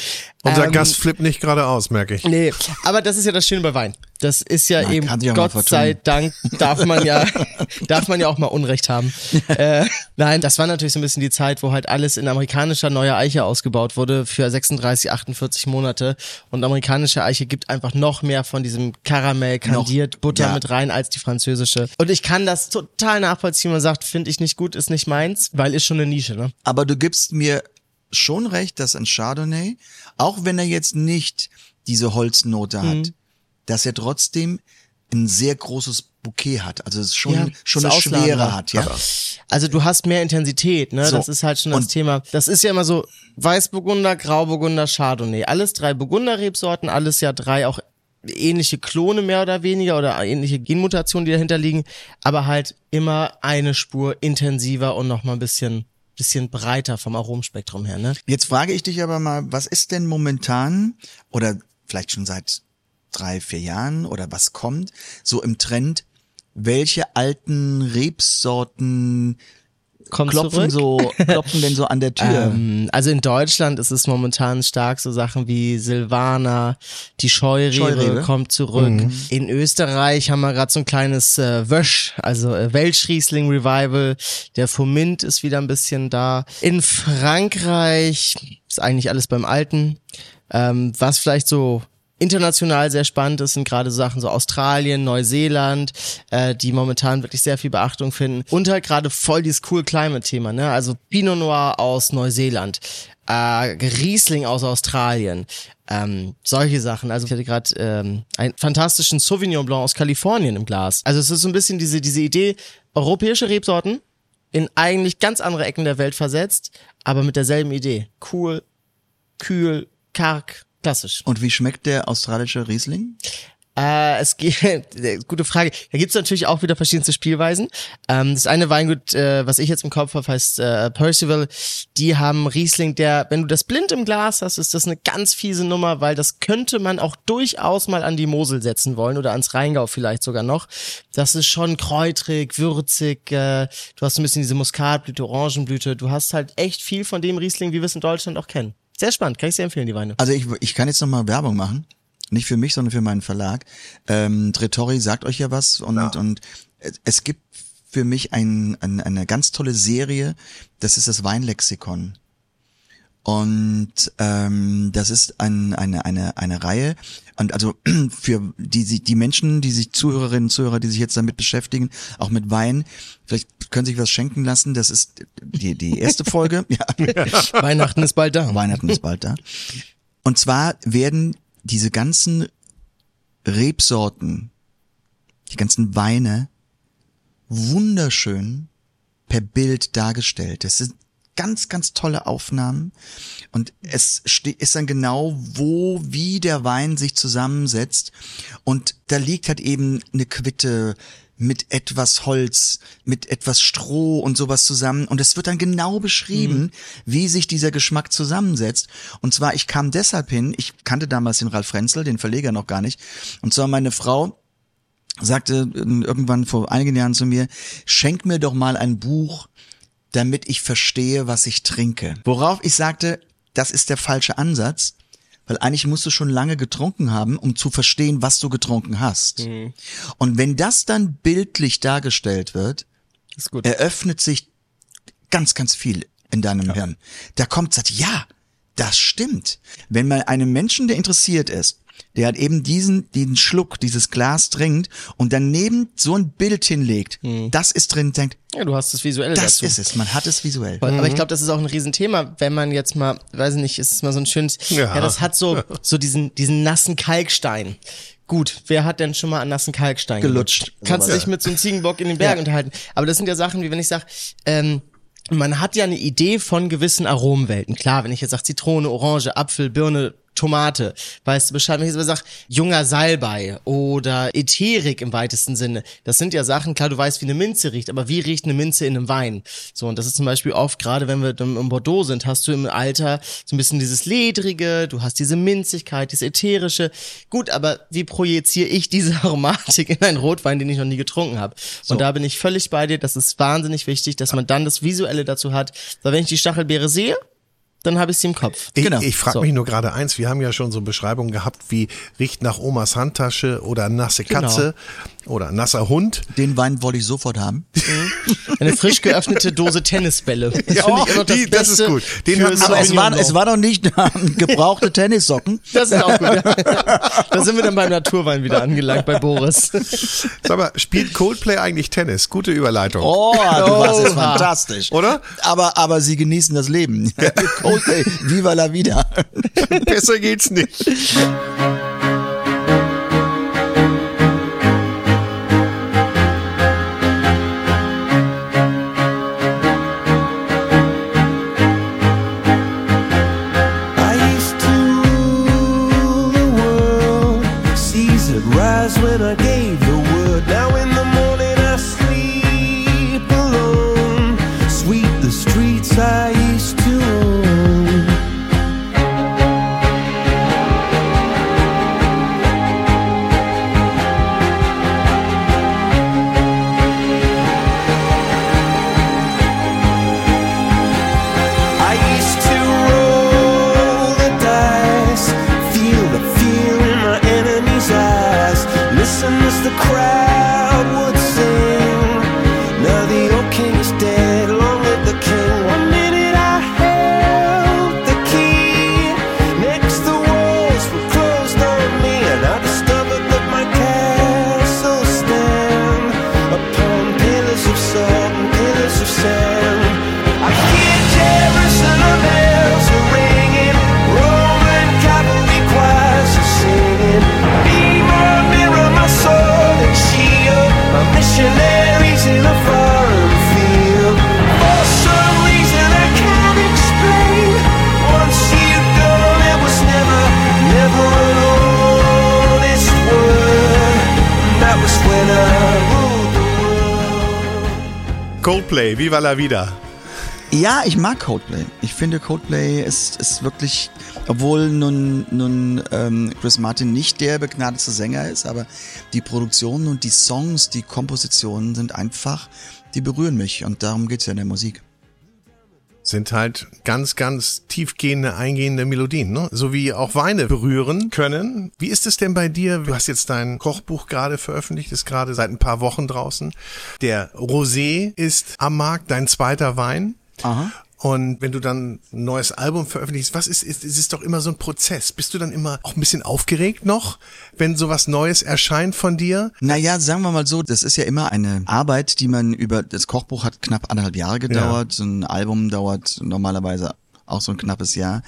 Unser Ähm, Gast flippt nicht geradeaus, merke ich. Nee, aber das ist ja das Schöne bei Wein. Das ist ja Na, eben, Gott sei. Dank, darf man ja, darf man ja auch mal Unrecht haben. äh, nein, das war natürlich so ein bisschen die Zeit, wo halt alles in amerikanischer neuer Eiche ausgebaut wurde für 36, 48 Monate. Und amerikanische Eiche gibt einfach noch mehr von diesem Karamell, kandiert, Butter ja. mit rein als die französische. Und ich kann das total nachvollziehen. Man sagt, finde ich nicht gut, ist nicht meins, weil ist schon eine Nische, ne? Aber du gibst mir schon recht, dass ein Chardonnay, auch wenn er jetzt nicht diese Holznote hat, Mhm. Dass er trotzdem ein sehr großes Bouquet hat. Also es schon, Ja, schon eine Ausladende. Schwere hat, ja. Also du hast mehr Intensität, ne? So. Das ist halt schon das Und- Thema. Das ist ja immer so Weißburgunder, Grauburgunder, Chardonnay. Alles drei Burgunder-Rebsorten, alles ja drei auch ähnliche Klone mehr oder weniger oder ähnliche Genmutationen, die dahinter liegen, aber halt immer eine Spur intensiver und nochmal ein bisschen bisschen breiter vom Aromenspektrum her, ne? Jetzt frage ich dich aber mal, was ist denn momentan oder vielleicht schon seit drei, vier Jahren oder was kommt so im Trend? Welche alten Rebsorten Kommt klopfen zurück. so, klopfen denn so an der Tür? Ähm, also in Deutschland ist es momentan stark so Sachen wie Silvaner, die Scheurebe, Scheurebe. kommt zurück. In Österreich haben wir gerade so ein kleines äh, Wösch, also äh, Welschriesling Revival. Der Fomint ist wieder ein bisschen da. In Frankreich ist eigentlich alles beim Alten. Ähm, was vielleicht so international sehr spannend ist, sind gerade Sachen so Australien, Neuseeland, äh, die momentan wirklich sehr viel Beachtung finden. Und halt gerade voll dieses Cool Climate-Thema, ne? Also Pinot Noir aus Neuseeland, äh, Riesling aus Australien, ähm, solche Sachen. Also ich hatte gerade ähm, einen fantastischen Sauvignon Blanc aus Kalifornien im Glas. Also es ist so ein bisschen diese, diese Idee, europäische Rebsorten in eigentlich ganz andere Ecken der Welt versetzt, aber mit derselben Idee. Cool, kühl, karg, klassisch. Und wie schmeckt der australische Riesling? Äh, es geht, gute Frage. Da gibt's natürlich auch wieder verschiedenste Spielweisen. Ähm, das eine Weingut, äh, was ich jetzt im Kopf habe, heißt äh, Percival. Die haben Riesling, der, wenn du das blind im Glas hast, ist das eine ganz fiese Nummer, weil das könnte man auch durchaus mal an die Mosel setzen wollen oder ans Rheingau vielleicht sogar noch. Das ist schon kräutrig, würzig. Äh, du hast ein bisschen diese Muskatblüte, Orangenblüte. Du hast halt echt viel von dem Riesling, wie wir es in Deutschland auch kennen. Sehr spannend, kann ich sehr empfehlen, die Weine. Also ich, ich kann jetzt nochmal Werbung machen. Nicht für mich, sondern für meinen Verlag. Ähm, Trettori sagt euch ja was und, und es- es gibt für mich ein, ein, eine ganz tolle Serie, das ist das Weinlexikon. Und ähm, das ist ein, eine, eine, eine Reihe. Und also für die, die Menschen, die sich Zuhörerinnen und Zuhörer, die sich jetzt damit beschäftigen, auch mit Wein, vielleicht können Sie sich was schenken lassen. Das ist die, die erste Folge. ja. Weihnachten ist bald da. Weihnachten ist bald da. Und zwar werden diese ganzen Rebsorten, die ganzen Weine wunderschön per Bild dargestellt. Das sind ganz, ganz tolle Aufnahmen. Und es ist dann genau, wo, wie der Wein sich zusammensetzt. Und da liegt halt eben eine Quitte mit etwas Holz, mit etwas Stroh und sowas zusammen. Und es wird dann genau beschrieben, wie sich dieser Geschmack zusammensetzt. Und zwar, ich kam deshalb hin, ich kannte damals den Ralf Frenzel, den Verleger noch gar nicht. Und zwar meine Frau sagte äh, irgendwann vor einigen Jahren zu mir, schenk mir doch mal ein Buch, damit ich verstehe, was ich trinke. Worauf ich sagte, das ist der falsche Ansatz, weil eigentlich musst du schon lange getrunken haben, um zu verstehen, was du getrunken hast. Und wenn das dann bildlich dargestellt wird, eröffnet sich ganz, ganz viel in deinem Hirn. Da kommt, sagt, ja, das stimmt. Wenn man einem Menschen, der interessiert ist, der hat eben diesen, diesen Schluck, dieses Glas trinkt und daneben so ein Bild hinlegt, das ist drin, denkt, Ja, du hast das Visuelle das dazu. ist es, man hat es visuell. Aber ich glaube, das ist auch ein Riesenthema, wenn man jetzt mal, weiß ich nicht, ist es mal so ein schönes, ja, Ja. das hat so, so diesen, diesen nassen Kalkstein. Gut, wer hat denn schon mal an nassen Kalkstein Gelutscht. gelutscht? Kannst du dich mit so einem Ziegenbock in den Bergen Ja. unterhalten. Aber das sind ja Sachen, wie wenn ich sage, ähm, man hat ja eine Idee von gewissen Aromenwelten. Klar, wenn ich jetzt sage Zitrone, Orange, Apfel, Birne, Tomate, weißt du Bescheid. Wenn ich jetzt aber sage, junger Salbei oder Ätherik im weitesten Sinne, das sind ja Sachen, klar, du weißt, wie eine Minze riecht, aber wie riecht eine Minze in einem Wein? So, und das ist zum Beispiel oft, gerade wenn wir im Bordeaux sind, hast du im Alter so ein bisschen dieses Ledrige, du hast diese Minzigkeit, dieses Ätherische. Gut, aber wie projiziere ich diese Aromatik in einen Rotwein, den ich noch nie getrunken habe? Und da bin ich völlig bei dir, das ist wahnsinnig wichtig, dass man dann das Visuelle dazu hat. Weil wenn ich die Stachelbeere sehe, dann habe ich sie im Kopf. Ich, Genau. ich frage So. mich nur gerade eins, wir haben ja schon so Beschreibungen gehabt wie riecht nach Omas Handtasche oder nasse Genau. Katze oder nasser Hund. Den Wein wollte ich sofort haben. Eine frisch geöffnete Dose Tennisbälle. Das Ja, ich immer die- das ist Beste gut. Den wir Aber es war, es war doch nicht gebrauchte Tennissocken. Das ist auch gut. Ja. Da sind wir dann beim Naturwein wieder angelangt bei Boris. Sag mal, spielt Coldplay eigentlich Tennis? Gute Überleitung. Oh, du warst jetzt Oha. fantastisch. Oder? Aber, aber sie genießen das Leben. Coldplay, viva la vida. Besser geht's nicht. Coldplay, Viva la Vida. Ja, ich mag Coldplay. Ich finde Coldplay ist, ist wirklich, obwohl nun, nun ähm, Chris Martin nicht der begnadete Sänger ist, aber die Produktionen und die Songs, die Kompositionen sind einfach, die berühren mich und darum geht's ja in der Musik. Sind halt ganz, ganz tiefgehende, eingehende Melodien, ne? So wie auch Weine berühren können. Wie ist es denn bei dir? Du hast jetzt dein Kochbuch gerade veröffentlicht, ist gerade seit ein paar Wochen draußen. Der Rosé ist am Markt, dein zweiter Wein. Aha. Und wenn du dann ein neues Album veröffentlichst, was ist, ist, ist es doch immer so ein Prozess. Bist du dann immer auch ein bisschen aufgeregt noch, wenn sowas Neues erscheint von dir? Naja, sagen wir mal so, das ist ja immer eine Arbeit, die man über, das Kochbuch hat knapp anderthalb Jahre gedauert, so ein Album dauert normalerweise auch so ein knappes Jahr.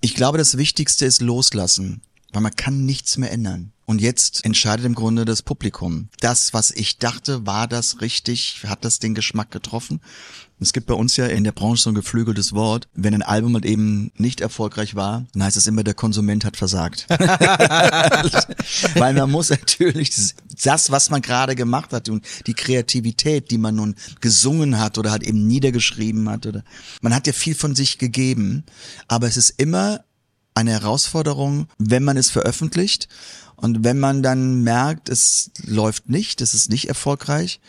Ich glaube, das Wichtigste ist loslassen, weil man kann nichts mehr ändern. Und jetzt entscheidet im Grunde das Publikum. Das, was ich dachte, war das richtig, hat das den Geschmack getroffen? Es gibt bei uns ja in der Branche so ein geflügeltes Wort. Wenn ein Album halt eben nicht erfolgreich war, dann heißt es immer, der Konsument hat versagt. Weil man muss natürlich das, was man gerade gemacht hat und die Kreativität, die man nun gesungen hat oder halt eben niedergeschrieben hat oder man hat ja viel von sich gegeben, aber es ist immer eine Herausforderung, wenn man es veröffentlicht und wenn man dann merkt, es läuft nicht, es ist nicht erfolgreich,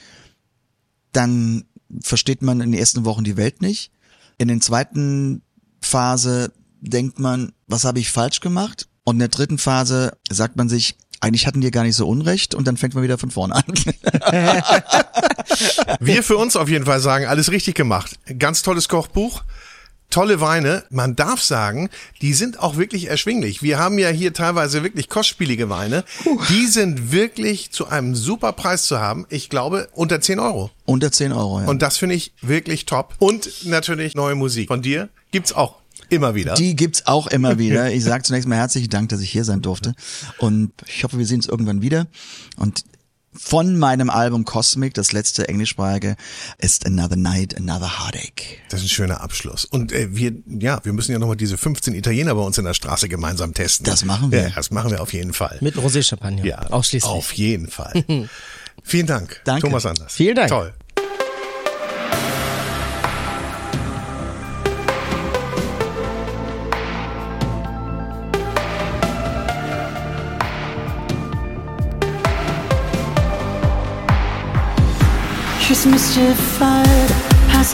dann versteht man in den ersten Wochen die Welt nicht. In der zweiten Phase denkt man, was habe ich falsch gemacht? Und in der dritten Phase sagt man sich, eigentlich hatten die gar nicht so Unrecht und dann fängt man wieder von vorne an. Wir für uns auf jeden Fall sagen, alles richtig gemacht. Ganz tolles Kochbuch. Tolle Weine. Man darf sagen, die sind auch wirklich erschwinglich. Wir haben ja hier teilweise wirklich kostspielige Weine. Die sind wirklich zu einem super Preis zu haben. Ich glaube, unter 10 Euro. Unter 10 Euro, ja. Und das finde ich wirklich top. Und natürlich neue Musik. Von dir gibt's auch immer wieder. Die gibt's auch immer wieder. Ich sage zunächst mal herzlichen Dank, dass ich hier sein durfte. Und ich hoffe, wir sehen uns irgendwann wieder. Und von meinem Album Cosmic, das letzte englischsprachige, ist Another Night, Another Heartache. Das ist ein schöner Abschluss. Und äh, wir, ja, wir müssen ja nochmal diese 15 Italiener bei uns in der Straße gemeinsam testen. Das machen wir. Ja, das machen wir auf jeden Fall. Mit Rosé-Champagner. Ja, Ausschließlich. Auf jeden Fall. Vielen Dank, Danke. Thomas Anders. Vielen Dank. Toll.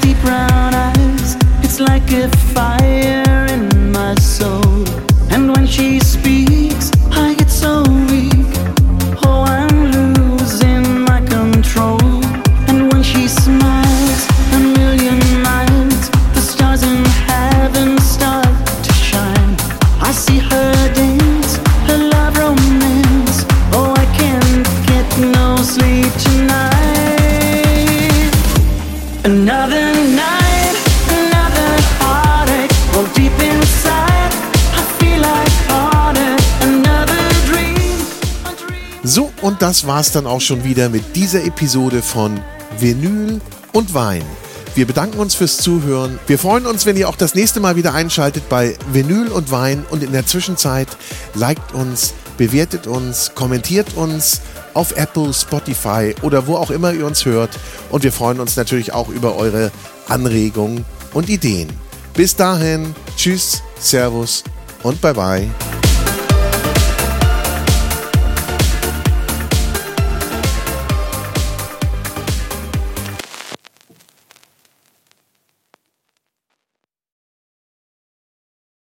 Deep brown eyes. It's like a fire in my soul. And when she speaks, das war's dann auch schon wieder mit dieser Episode von Vinyl und Wein. Wir bedanken uns fürs Zuhören. Wir freuen uns, wenn ihr auch das nächste Mal wieder einschaltet bei Vinyl und Wein und in der Zwischenzeit liked uns, bewertet uns, kommentiert uns auf Apple, Spotify oder wo auch immer ihr uns hört. Und wir freuen uns natürlich auch über eure Anregungen und Ideen. Bis dahin, tschüss, servus und bye bye.